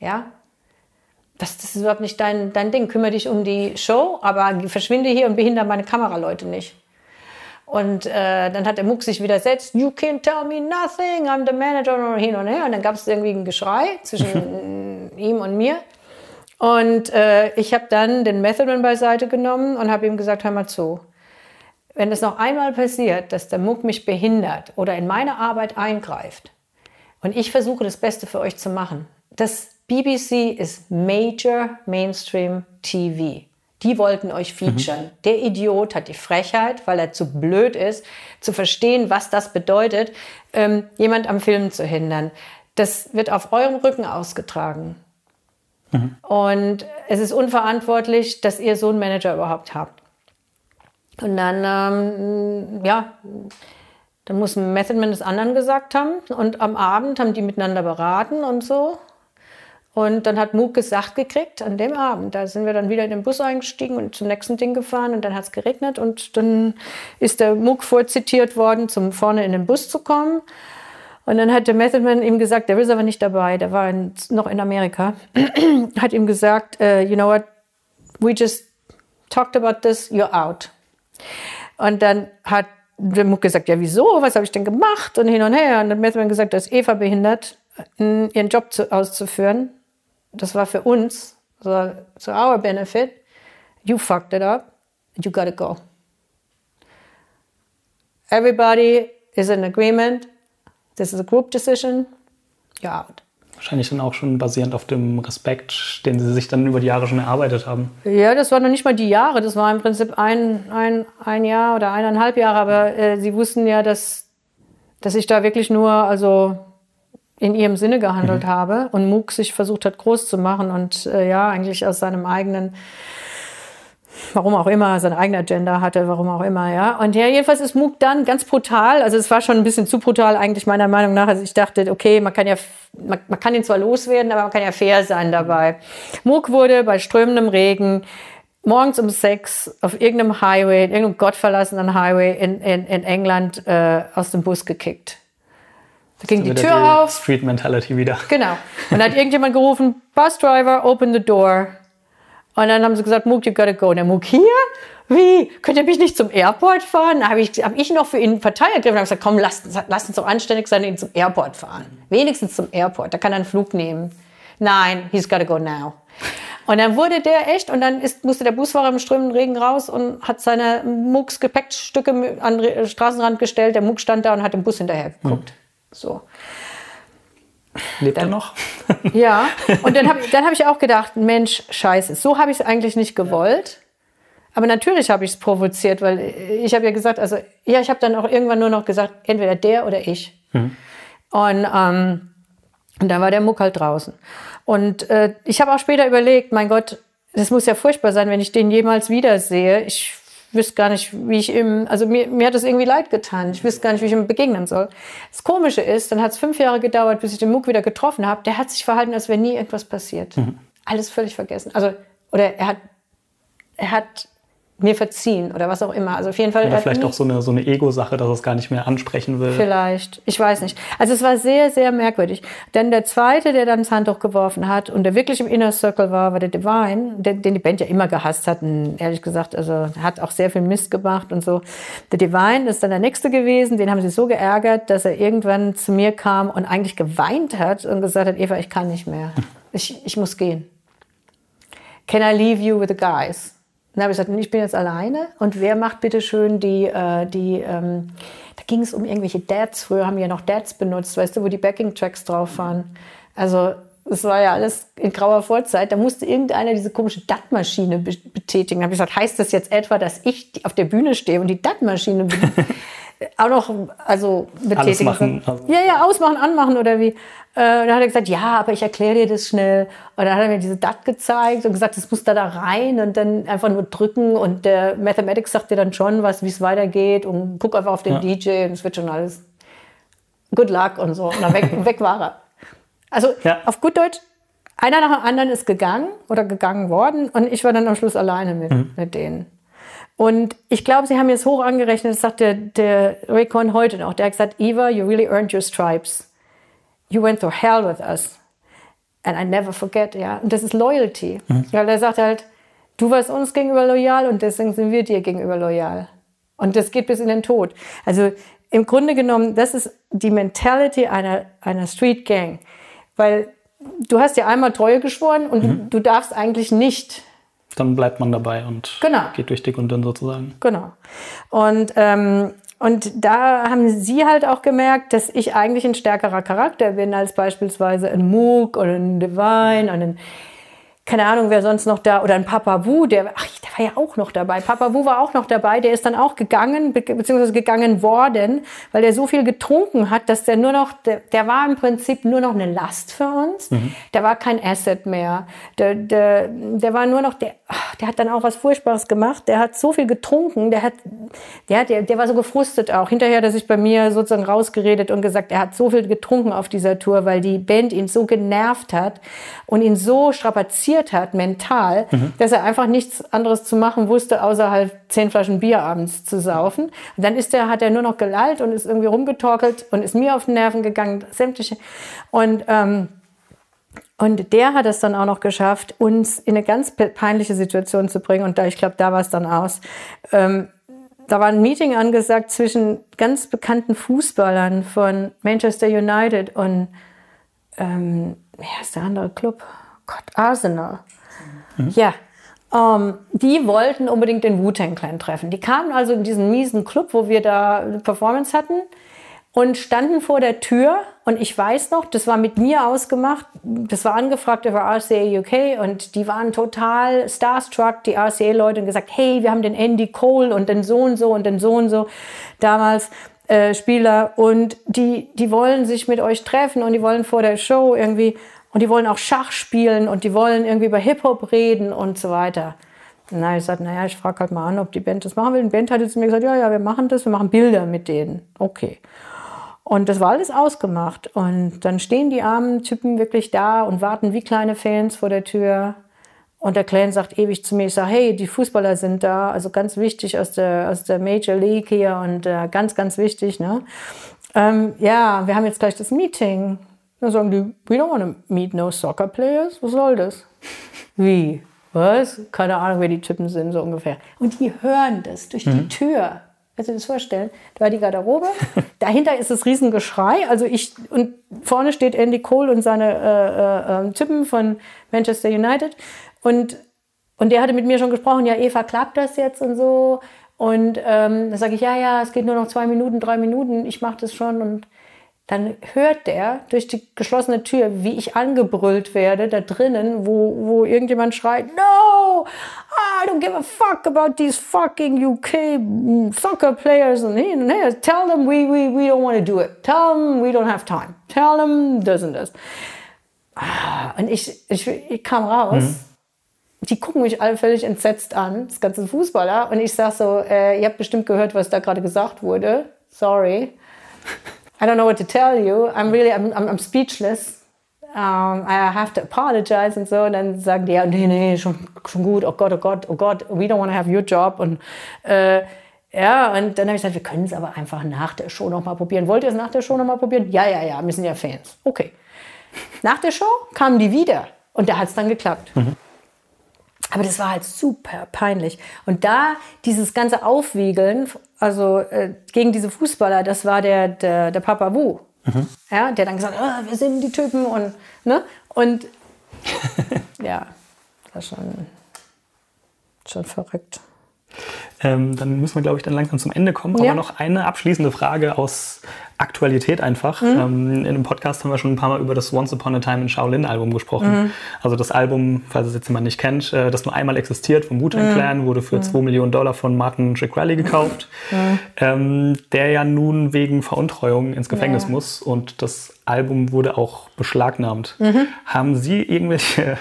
Ja? Das, das ist überhaupt nicht dein, dein Ding. Kümmere dich um die Show, aber verschwinde hier und behindere meine Kameraleute nicht. Und äh, dann hat der Muck sich widersetzt, you can't tell me nothing, I'm the manager und hin und her. Und dann gab es irgendwie ein Geschrei zwischen ihm und mir. Und äh, ich habe dann den Methodman beiseite genommen und habe ihm gesagt, hör mal zu, wenn es noch einmal passiert, dass der Muck mich behindert oder in meine Arbeit eingreift und ich versuche das Beste für euch zu machen, das BBC ist Major Mainstream TV. Die wollten euch featuren. Mhm. Der Idiot hat die Frechheit, weil er zu blöd ist, zu verstehen, was das bedeutet, ähm, jemand am Film zu hindern. Das wird auf eurem Rücken ausgetragen. Mhm. Und es ist unverantwortlich, dass ihr so einen Manager überhaupt habt. Und dann, ähm, ja, dann muss ein Method Man das anderen gesagt haben. Und am Abend haben die miteinander beraten und so. Und dann hat Mook gesagt gekriegt, an dem Abend, da sind wir dann wieder in den Bus eingestiegen und zum nächsten Ding gefahren und dann hat es geregnet und dann ist der Mook vorzitiert worden, zum vorne in den Bus zu kommen. Und dann hat der Methodman ihm gesagt, der ist aber nicht dabei, der war in, noch in Amerika, hat ihm gesagt, uh, you know what, we just talked about this, you're out. Und dann hat der Mook gesagt, ja wieso, was habe ich denn gemacht und hin und her. Und dann hat Methodman gesagt, dass Eva behindert, ihren Job zu, auszuführen das war für uns, so, to our benefit, you fucked it up, you gotta go. Everybody is in agreement, this is a group decision, you're out. Wahrscheinlich dann auch schon basierend auf dem Respekt, den sie sich dann über die Jahre schon erarbeitet haben. Ja, das waren noch nicht mal die Jahre, das war im Prinzip ein, ein, ein Jahr oder eineinhalb Jahre, aber äh, sie wussten ja, dass, dass ich da wirklich nur, also in ihrem Sinne gehandelt mhm. habe und Mook sich versucht hat, groß zu machen und äh, ja, eigentlich aus seinem eigenen, warum auch immer, seine eigene Agenda hatte, warum auch immer, ja. Und ja, jedenfalls ist Mook dann ganz brutal, also es war schon ein bisschen zu brutal eigentlich meiner Meinung nach. Also ich dachte, okay, man kann ja, man, man kann ihn zwar loswerden, aber man kann ja fair sein dabei. Mook wurde bei strömendem Regen morgens um sechs auf irgendeinem Highway, irgendeinem gottverlassenen Highway in, in, in England äh, aus dem Bus gekickt. Da ging die Tür die auf. Street Mentality wieder. Genau. Und dann hat irgendjemand gerufen, Bus Driver, open the door. Und dann haben sie gesagt, Mook, you gotta go. Und der Mook, hier? Wie? Könnt ihr mich nicht zum Airport fahren? Da habe ich, hab ich noch für ihn ergriffen und habe gesagt, komm, lasst, lasst uns doch anständig sein und ihn zum Airport fahren. Wenigstens zum Airport. Da kann er einen Flug nehmen. Nein, he's gotta go now. Und dann wurde der echt, und dann ist, musste der Busfahrer im strömenden Regen raus und hat seine Mooks Gepäckstücke an den Straßenrand gestellt. Der Mook stand da und hat dem Bus hinterher geguckt. Hm. So. Lebt dann, er noch? ja, und dann habe dann hab ich auch gedacht, Mensch, scheiße, so habe ich es eigentlich nicht gewollt. Aber natürlich habe ich es provoziert, weil ich habe ja gesagt, also ja, ich habe dann auch irgendwann nur noch gesagt, entweder der oder ich. Mhm. Und, ähm, und dann war der Muck halt draußen. Und äh, ich habe auch später überlegt, mein Gott, das muss ja furchtbar sein, wenn ich den jemals wiedersehe. Ich wüsste gar nicht, wie ich ihm, also mir, mir hat das irgendwie leid getan. Ich wüsste gar nicht, wie ich ihm begegnen soll. Das Komische ist, dann hat es fünf Jahre gedauert, bis ich den Muck wieder getroffen habe. Der hat sich verhalten, als wäre nie irgendwas passiert. Mhm. Alles völlig vergessen. Also, oder er hat, er hat mir verziehen oder was auch immer. Also auf jeden Fall. Oder vielleicht auch so eine, so eine Ego-Sache, dass er es gar nicht mehr ansprechen will. Vielleicht. Ich weiß nicht. Also es war sehr, sehr merkwürdig. Denn der zweite, der dann das Handtuch geworfen hat und der wirklich im Inner Circle war, war der Divine, der, den die Band ja immer gehasst hat. Und ehrlich gesagt, also hat auch sehr viel Mist gemacht und so. Der Divine ist dann der nächste gewesen. Den haben sie so geärgert, dass er irgendwann zu mir kam und eigentlich geweint hat und gesagt hat, Eva, ich kann nicht mehr. Ich, ich muss gehen. Can I leave you with the guys? Dann habe ich gesagt, ich bin jetzt alleine und wer macht bitte schön die, äh, die ähm, da ging es um irgendwelche Dads, früher haben wir ja noch Dads benutzt, weißt du, wo die Backing-Tracks drauf waren. Also es war ja alles in grauer Vorzeit, da musste irgendeiner diese komische DAT-Maschine betätigen. Da habe ich gesagt, heißt das jetzt etwa, dass ich auf der Bühne stehe und die DAT-Maschine auch noch also betätigen machen, also. Ja, ja, ausmachen, anmachen oder wie. Äh, dann hat er gesagt, ja, aber ich erkläre dir das schnell. Und dann hat er mir diese DAT gezeigt und gesagt, das muss da da rein und dann einfach nur drücken und der Mathematics sagt dir dann schon was, wie es weitergeht und guck einfach auf den ja. DJ und es wird schon alles good luck und so. Und dann weg, weg war er. Also ja. auf gut Deutsch, einer nach dem anderen ist gegangen oder gegangen worden und ich war dann am Schluss alleine mit, mhm. mit denen. Und ich glaube, sie haben jetzt hoch angerechnet, das sagt der, der Raycon heute noch. Der hat gesagt, Eva, you really earned your stripes. You went through hell with us. And I never forget, ja. Und das ist Loyalty. Mhm. Weil er sagt halt, du warst uns gegenüber loyal und deswegen sind wir dir gegenüber loyal. Und das geht bis in den Tod. Also im Grunde genommen, das ist die Mentality einer, einer Street Gang. Weil du hast ja einmal Treue geschworen und mhm. du, du, darfst eigentlich nicht. Dann bleibt man dabei und genau. geht durch dick und dünn sozusagen. Genau. Und, ähm, und da haben sie halt auch gemerkt, dass ich eigentlich ein stärkerer Charakter bin als beispielsweise ein Moog oder ein Divine und ein keine Ahnung, wer sonst noch da, oder ein Papa Wu, der, ach, der war ja auch noch dabei. Papa Wu war auch noch dabei, der ist dann auch gegangen, be beziehungsweise gegangen worden, weil der so viel getrunken hat, dass der nur noch, der, der war im Prinzip nur noch eine Last für uns. Mhm. Der war kein Asset mehr. Der, der, der war nur noch, der, ach, der hat dann auch was Furchtbares gemacht. Der hat so viel getrunken, der hat, der, der, der war so gefrustet auch. Hinterher hat er sich bei mir sozusagen rausgeredet und gesagt, er hat so viel getrunken auf dieser Tour, weil die Band ihn so genervt hat und ihn so strapaziert blockiert hat, mental, mhm. dass er einfach nichts anderes zu machen wusste, außer halt zehn Flaschen Bier abends zu saufen. Und dann ist er, hat er nur noch gelallt und ist irgendwie rumgetorkelt und ist mir auf den Nerven gegangen, sämtliche. Und, ähm, und der hat es dann auch noch geschafft, uns in eine ganz peinliche Situation zu bringen. Und da, ich glaube, da war es dann aus. Ähm, da war ein Meeting angesagt zwischen ganz bekannten Fußballern von Manchester United und ähm, wer ist der andere Club? Gott, Arsenal. Mhm. Ja. Ähm, die wollten unbedingt den Wu-Tang Clan treffen. Die kamen also in diesen miesen Club, wo wir da eine Performance hatten und standen vor der Tür. Und ich weiß noch, das war mit mir ausgemacht. Das war angefragt über RCA UK und die waren total starstruck, die RCA-Leute, und gesagt, hey, wir haben den Andy Cole und den so und so und den so und so damals. Äh, Spieler und die, die wollen sich mit euch treffen und die wollen vor der Show irgendwie und die wollen auch Schach spielen und die wollen irgendwie über Hip-Hop reden und so weiter. Na, ich sagte, naja, ich frage halt mal an, ob die Band das machen will. Die Band hat jetzt mir gesagt, ja, ja, wir machen das, wir machen Bilder mit denen. Okay. Und das war alles ausgemacht. Und dann stehen die armen Typen wirklich da und warten wie kleine Fans vor der Tür. Und der Clan sagt ewig zu mir, ich sage, hey, die Fußballer sind da, also ganz wichtig aus der, aus der Major League hier und äh, ganz, ganz wichtig. Ne? Ähm, ja, wir haben jetzt gleich das Meeting. Dann sagen die, we don't want to meet no soccer players. Was soll das? Wie? Was? Keine Ahnung, wer die Typen sind, so ungefähr. Und die hören das durch mhm. die Tür. Kannst du dir das vorstellen? Da war die Garderobe, dahinter ist das Riesengeschrei. Also ich, und vorne steht Andy Cole und seine äh, äh, ähm, Typen von Manchester United. Und, und der hatte mit mir schon gesprochen, ja, Eva, klappt das jetzt und so. Und ähm, da sage ich, ja, ja, es geht nur noch zwei Minuten, drei Minuten, ich mache das schon. Und dann hört der durch die geschlossene Tür, wie ich angebrüllt werde da drinnen, wo, wo irgendjemand schreit, no, I don't give a fuck about these fucking UK soccer players and hin und her. Tell them we, we, we don't want to do it. Tell them we don't have time. Tell them das und das. Und ich, ich, ich kam raus. Mhm. Die gucken mich alle völlig entsetzt an, das ganze Fußballer. Und ich sag so, äh, ihr habt bestimmt gehört, was da gerade gesagt wurde. Sorry. I don't know what to tell you. I'm really, I'm, I'm, I'm speechless. Um, I have to apologize und so. Und dann sagen die, ja, nee, nee, schon, schon gut. Oh Gott, oh Gott, oh Gott, we don't want to have your job. Und äh, ja, und dann habe ich gesagt, wir können es aber einfach nach der Show nochmal probieren. Wollt ihr es nach der Show nochmal probieren? Ja, ja, ja, wir sind ja Fans. Okay. Nach der Show kamen die wieder und da hat es dann geklappt. Mhm. Aber das war halt super peinlich. Und da dieses ganze Aufwiegeln, also äh, gegen diese Fußballer, das war der, der, der Papa Wu. Mhm. Ja, der dann gesagt hat, oh, wir sind die Typen und, ne? Und ja, das war schon Schon verrückt. Ähm, dann müssen wir, glaube ich, dann langsam zum Ende kommen. Ja. Aber noch eine abschließende Frage aus Aktualität einfach. Mhm. Ähm, in dem Podcast haben wir schon ein paar Mal über das Once Upon a Time in Shaolin Album gesprochen. Mhm. Also das Album, falls es jetzt jemand nicht kennt, äh, das nur einmal existiert vom Wu-Tang Mhm. Clan, wurde für 2 Millionen Dollar von Martin Shkreli gekauft, ähm, der ja nun wegen Veruntreuung ins Gefängnis Ja. muss und das Album wurde auch beschlagnahmt. Mhm. Haben Sie irgendwelche,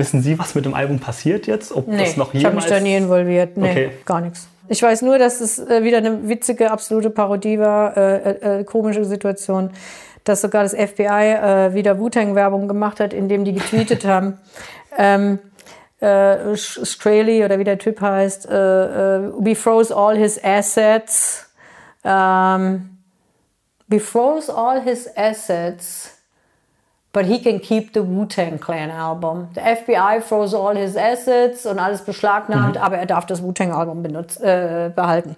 wissen Sie, was mit dem Album passiert jetzt? Ob Nee, das noch ich habe mich da nie involviert. Nee, Okay. gar nichts. Ich weiß nur, dass es äh, wieder eine witzige, absolute Parodie war, äh, äh, äh, komische Situation, dass sogar das FBI äh, wieder Wu-Tang-Werbung gemacht hat, indem die getweetet haben. Ähm, äh, Straley oder wie der Typ heißt, äh, äh, we froze all his assets. Um, we froze all his assets. But he can keep the Wu-Tang Clan Album. The FBI froze all his assets und alles beschlagnahmt, aber er darf das Wu-Tang Album benutz- äh, behalten.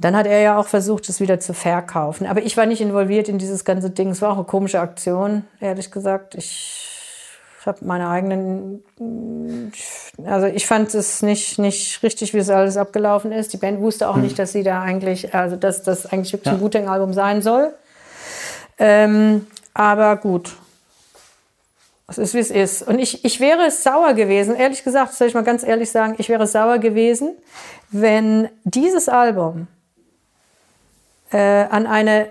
Dann hat er ja auch versucht, es wieder zu verkaufen. Aber ich war nicht involviert in dieses ganze Ding. Es war auch eine komische Aktion, ehrlich gesagt. Ich habe meine eigenen. Also ich fand es nicht, nicht richtig, wie es alles abgelaufen ist. Die Band wusste auch nicht, dass sie da eigentlich, also dass das eigentlich wirklich ein Ja. Wu-Tang-Album sein soll. Ähm, aber gut. Es ist, wie es ist. Und ich, ich wäre sauer gewesen, ehrlich gesagt, soll ich mal ganz ehrlich sagen, ich wäre sauer gewesen, wenn dieses Album äh, an, eine,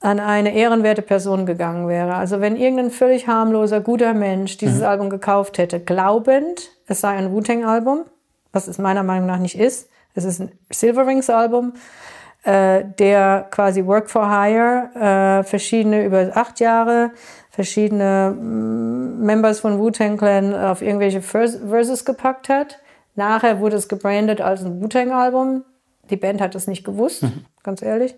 an eine ehrenwerte Person gegangen wäre. Also wenn irgendein völlig harmloser, guter Mensch dieses Album gekauft hätte, glaubend, es sei ein Wu-Tang-Album, was es meiner Meinung nach nicht ist. Es ist ein Silver Rings-Album, äh, der quasi Work for Hire, äh, verschiedene über acht Jahre, verschiedene mm, Members von Wu-Tang Clan auf irgendwelche Vers Verses gepackt hat. Nachher wurde es gebrandet als ein Wu-Tang-Album. Die Band hat es nicht gewusst, ganz ehrlich.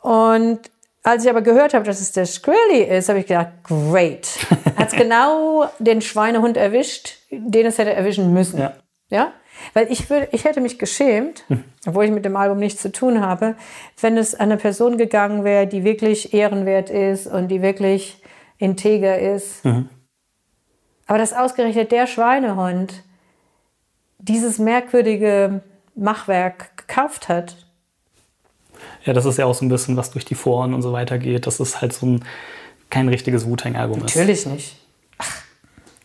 Und als ich aber gehört habe, dass es der Skrilley ist, habe ich gedacht, great. Hat es genau den Schweinehund erwischt, den es hätte erwischen müssen. Ja. Ja? Weil ich, würde, ich hätte mich geschämt, obwohl ich mit dem Album nichts zu tun habe, wenn es an eine Person gegangen wäre, die wirklich ehrenwert ist und die wirklich integer ist. Aber dass ausgerechnet der Schweinehund dieses merkwürdige Machwerk gekauft hat, Ja, das ist ja auch so ein bisschen, was durch die Foren und so weiter geht, dass es halt so ein kein richtiges Wu-Tang-Album ist. natürlich nicht.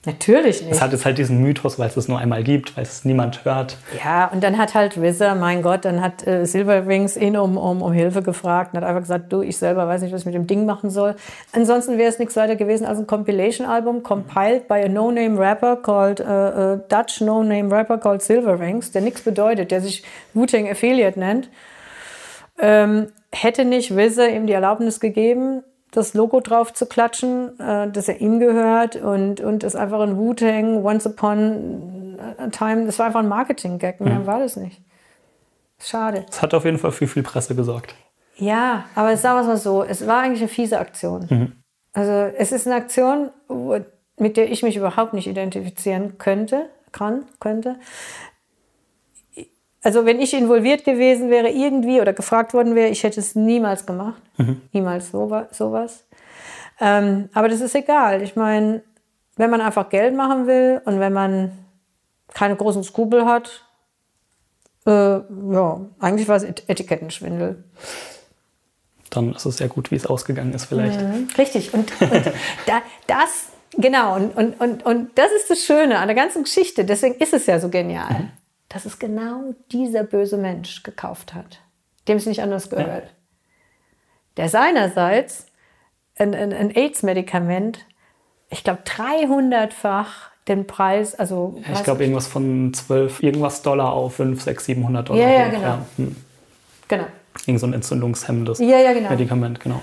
Natürlich nicht. Es hat jetzt halt diesen Mythos, weil es es nur einmal gibt, weil es niemand hört. Ja, und dann hat halt RZA, mein Gott, dann hat äh, Silver Rings ihn um, um, um Hilfe gefragt und hat einfach gesagt, du, ich selber weiß nicht, was ich mit dem Ding machen soll. Ansonsten wäre es nichts weiter gewesen als ein Compilation-Album, compiled by a no-name rapper called, äh, äh, Dutch no-name rapper called Silver Rings, der nichts bedeutet, der sich Wu-Tang Affiliate nennt. Ähm, hätte nicht RZA ihm die Erlaubnis gegeben, das Logo drauf zu klatschen, äh, dass er ihm gehört und, und es einfach ein Wu-Tang, Once Upon a Time, das war einfach ein Marketing-Gag, mehr war das nicht. Schade. Es hat auf jeden Fall für viel Presse gesorgt. Ja, aber sagen wir es mal so, es war eigentlich eine fiese Aktion. Also es ist eine Aktion, mit der ich mich überhaupt nicht identifizieren könnte, kann, könnte. Also wenn ich involviert gewesen wäre irgendwie oder gefragt worden wäre, ich hätte es niemals gemacht. Niemals sowa- sowas. Ähm, aber das ist egal. Ich meine, wenn man einfach Geld machen will und wenn man keine großen Skrupel hat, äh, ja, eigentlich war es Et Etikettenschwindel. Dann ist es sehr gut, wie es ausgegangen ist vielleicht. Richtig. Und, und da, das, genau, und, und, und, und das ist das Schöne an der ganzen Geschichte. Deswegen ist es ja so genial, dass es genau dieser böse Mensch gekauft hat, dem es nicht anders gehört. Der seinerseits ein, ein, ein AIDS-Medikament, ich glaube, 300-fach den Preis, also Ja, ich glaube, irgendwas von 12, irgendwas Dollar auf 5, 6, 700 Dollar. Ja, ja, genau. hm. genau. Irgend so ein entzündungshemmendes Ja, ja, genau. Medikament, genau.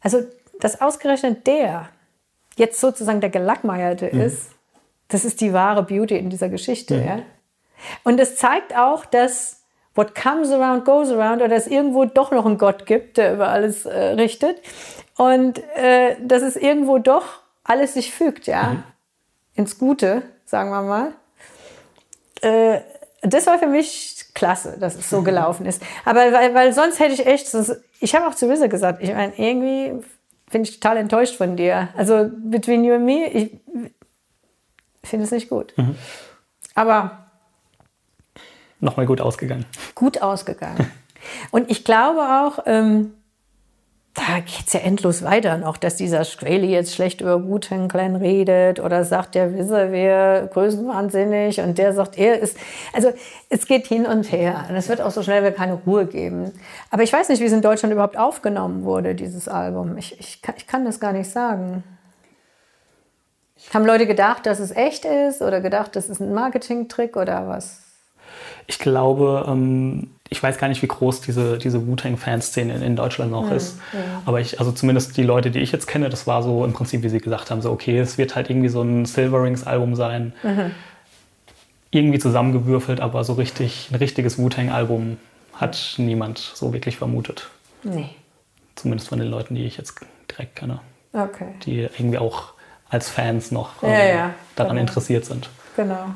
Also, dass ausgerechnet der jetzt sozusagen der Gelackmeierte ist, das ist die wahre Beauty in dieser Geschichte. Ja? Und es zeigt auch, dass what comes around goes around oder es irgendwo doch noch einen Gott gibt, der über alles äh, richtet. Und äh, dass es irgendwo doch alles sich fügt, ja. Ins Gute, sagen wir mal. Äh, das war für mich klasse, dass es so gelaufen ist. Aber weil, weil sonst hätte ich echt, das, ich habe auch zu Wisse gesagt, ich meine, irgendwie bin ich total enttäuscht von dir. Also between you and me, ich finde es nicht gut. Aber nochmal gut ausgegangen. Gut ausgegangen. Und ich glaube auch, ähm, da geht es ja endlos weiter noch, dass dieser Straley jetzt schlecht über Clan redet oder sagt, der wisse wir größenwahnsinnig und der sagt, er ist, also es geht hin und her und es wird auch so schnell keine Ruhe geben. Aber ich weiß nicht, wie es in Deutschland überhaupt aufgenommen wurde, dieses Album. Ich, ich, ich kann das gar nicht sagen. Haben Leute gedacht, dass es echt ist oder gedacht, das ist ein Marketing-Trick oder was? Ich glaube, ähm, ich weiß gar nicht, wie groß diese, diese Wu-Tang-Fanszene in, in, Deutschland noch mhm. ist. Ja. Aber ich, also zumindest die Leute, die ich jetzt kenne, das war so im Prinzip, wie sie gesagt haben, so okay, es wird halt irgendwie so ein Silverings-Album sein. Mhm. Irgendwie zusammengewürfelt, aber so richtig, ein richtiges Wu-Tang-Album hat niemand so wirklich vermutet. Nee. Zumindest von den Leuten, die ich jetzt direkt kenne. Okay. Die irgendwie auch als Fans noch ja, ähm, ja, daran genau. interessiert sind. Genau.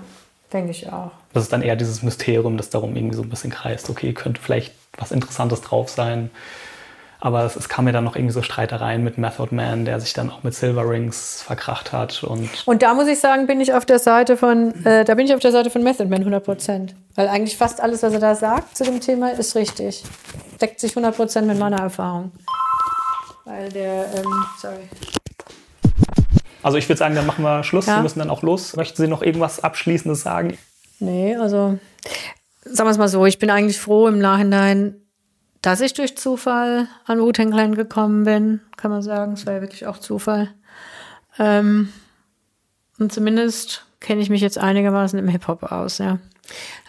Denke ich auch. Das ist dann eher dieses Mysterium, das darum irgendwie so ein bisschen kreist. Okay, könnte vielleicht was Interessantes drauf sein. Aber es, es kam mir dann noch irgendwie so Streitereien mit Method Man, der sich dann auch mit Silver Rings verkracht hat. Und, und da muss ich sagen, bin ich auf der Seite von, äh, da bin ich auf der Seite von Method Man 100 Prozent. Weil eigentlich fast alles, was er da sagt zu dem Thema, ist richtig. Deckt sich 100 Prozent mit meiner Erfahrung. Weil der, ähm, sorry. Also ich würde sagen, dann machen wir Schluss. Ja. Wir müssen dann auch los. Möchten Sie noch irgendwas Abschließendes sagen? Nee, also sagen wir es mal so, ich bin eigentlich froh im Nachhinein, dass ich durch Zufall an Wu-Tang gekommen bin, kann man sagen. Es war ja wirklich auch Zufall. Ähm, und zumindest kenne ich mich jetzt einigermaßen im Hip-Hop aus, ja.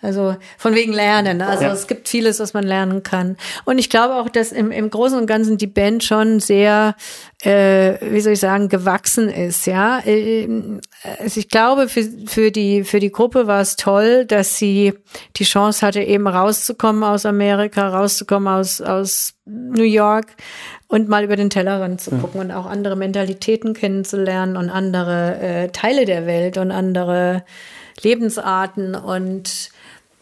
Also von wegen Lernen. Also ja. es gibt vieles, was man lernen kann. Und ich glaube auch, dass im, im Großen und Ganzen die Band schon sehr, äh, wie soll ich sagen, gewachsen ist. Ja, äh, also ich glaube, für, für, die, für die Gruppe war es toll, dass sie die Chance hatte, eben rauszukommen aus Amerika, rauszukommen aus, aus New York und mal über den Tellerrand zu gucken mhm. und auch andere Mentalitäten kennenzulernen und andere äh, Teile der Welt und andere Lebensarten und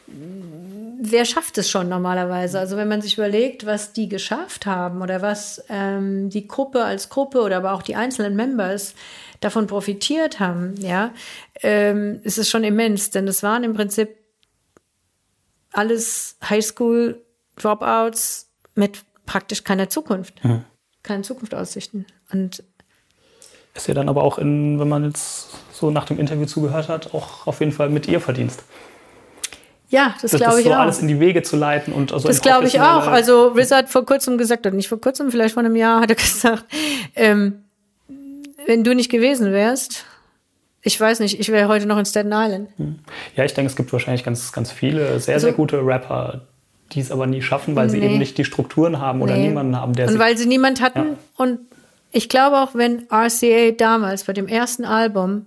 wer schafft es schon normalerweise? Also wenn man sich überlegt, was die geschafft haben oder was ähm, die Gruppe als Gruppe oder aber auch die einzelnen Members davon profitiert haben, ja, ähm, ist es schon immens, denn es waren im Prinzip alles Highschool-Dropouts mit praktisch keiner Zukunft, mhm. keine Zukunftsaussichten. Und ist ja dann aber auch, in, wenn man jetzt so nach dem Interview zugehört hat, auch auf jeden Fall mit ihr Verdienst. Ja, das, das glaube ich so auch. alles in die Wege zu leiten und also Das glaube ich auch. Also Riz hat vor kurzem gesagt, oder nicht vor kurzem, vielleicht vor einem Jahr hat er gesagt, ähm, wenn du nicht gewesen wärst, ich weiß nicht, ich wäre heute noch in Staten Island. Hm. Ja, ich denke, es gibt wahrscheinlich ganz, ganz viele sehr, also, sehr gute Rapper, die es aber nie schaffen, weil sie eben nicht die Strukturen haben oder nee. niemanden haben, der Und weil sie niemand hatten ja. und ich glaube auch, wenn RCA damals bei dem ersten Album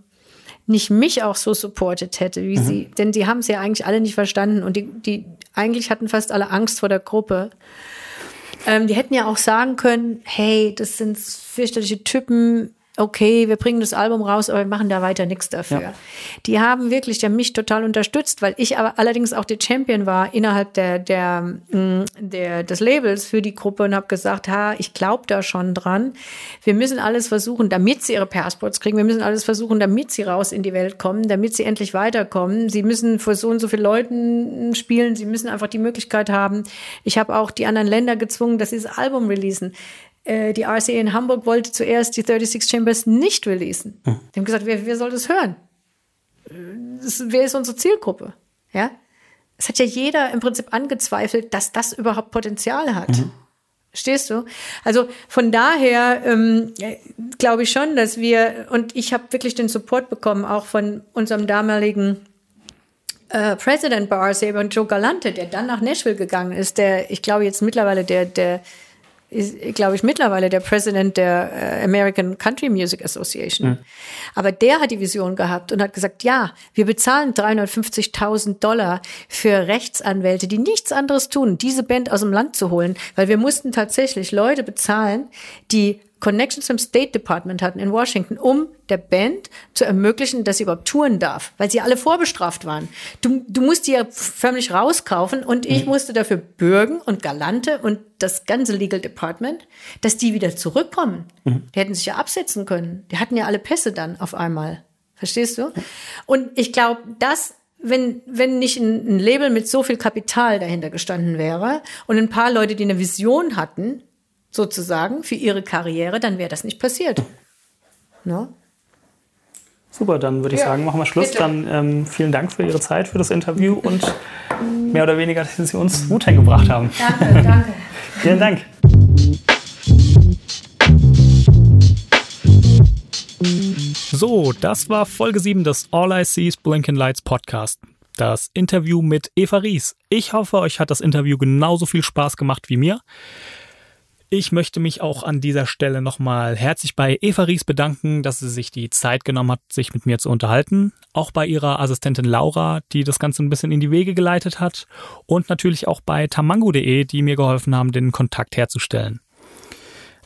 nicht mich auch so supportet hätte, wie mhm. sie, denn die haben es ja eigentlich alle nicht verstanden und die, die eigentlich hatten fast alle Angst vor der Gruppe. Ähm, die hätten ja auch sagen können, hey, das sind fürchterliche Typen, okay, wir bringen das Album raus, aber wir machen da weiter nichts dafür. Ja. Die haben wirklich, haben mich total unterstützt, weil ich aber allerdings auch der Champion war innerhalb der, der, mm, der, des Labels für die Gruppe und habe gesagt, ha, ich glaube da schon dran. Wir müssen alles versuchen, damit sie ihre Passports kriegen. Wir müssen alles versuchen, damit sie raus in die Welt kommen, damit sie endlich weiterkommen. Sie müssen vor so und so vielen Leuten spielen. Sie müssen einfach die Möglichkeit haben. Ich habe auch die anderen Länder gezwungen, dass sie das Album releasen. Äh, die RCA in Hamburg wollte zuerst die 36 Chambers nicht releasen. Hm. Die haben gesagt, wer, wer soll das hören? Das, wer ist unsere Zielgruppe? Ja? Es hat ja jeder im Prinzip angezweifelt, dass das überhaupt Potenzial hat. Mhm. Verstehst du? Also von daher ähm, glaube ich schon, dass wir, und ich habe wirklich den Support bekommen, auch von unserem damaligen äh, President bei RCA und Joe Galante, der dann nach Nashville gegangen ist, der, ich glaube jetzt mittlerweile der, der ist, glaube ich, mittlerweile der Präsident der äh, American Country Music Association. Mhm. Aber der hat die Vision gehabt und hat gesagt, ja, wir bezahlen 350.000 Dollar für Rechtsanwälte, die nichts anderes tun, diese Band aus dem Land zu holen, weil wir mussten tatsächlich Leute bezahlen, die Connections zum State Department hatten in Washington, um der Band zu ermöglichen, dass sie überhaupt touren darf, weil sie alle vorbestraft waren. Du, du musst die ja förmlich rauskaufen und ich mhm. musste dafür bürgen und Galante und das ganze Legal Department, dass die wieder zurückkommen. Mhm. Die hätten sich ja absetzen können. Die hatten ja alle Pässe dann auf einmal. Verstehst du? Und ich glaube, das wenn, wenn nicht ein, ein Label mit so viel Kapital dahinter gestanden wäre und ein paar Leute, die eine Vision hatten, sozusagen, für ihre Karriere, dann wäre das nicht passiert. No? Super, dann würde ich ja, sagen, machen wir Schluss. Bitte. Dann ähm, vielen Dank für Ihre Zeit, für das Interview und mehr oder weniger, dass Sie uns Mut gebracht haben. Danke, danke. vielen Dank. So, das war Folge 7 des All I See is Blinking Lights Podcast. Das Interview mit Eva Ries. Ich hoffe, euch hat das Interview genauso viel Spaß gemacht wie mir. Ich möchte mich auch an dieser Stelle nochmal herzlich bei Eva Ries bedanken, dass sie sich die Zeit genommen hat, sich mit mir zu unterhalten. Auch bei ihrer Assistentin Laura, die das Ganze ein bisschen in die Wege geleitet hat. Und natürlich auch bei tamango.de, die mir geholfen haben, den Kontakt herzustellen.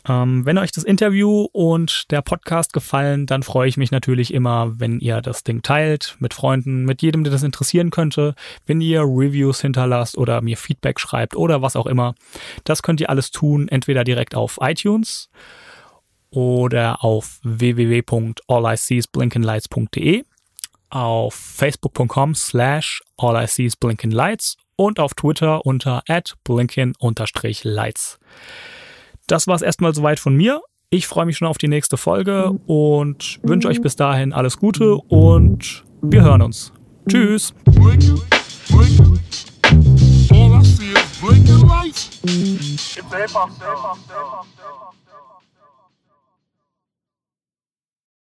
Ähm, wenn euch das Interview und der Podcast gefallen, dann freue ich mich natürlich immer, wenn ihr das Ding teilt mit Freunden, mit jedem, der das interessieren könnte, wenn ihr Reviews hinterlasst oder mir Feedback schreibt oder was auch immer. Das könnt ihr alles tun, entweder direkt auf iTunes oder auf www.alliseesblinkenlights.de, auf facebook.com slash alliseesblinkenlights und auf Twitter unter at blinken-lights. Das war es erstmal soweit von mir. Ich freue mich schon auf die nächste Folge und wünsche euch bis dahin alles Gute und wir hören uns. Tschüss. All I see is blinking lights. It's a hip hop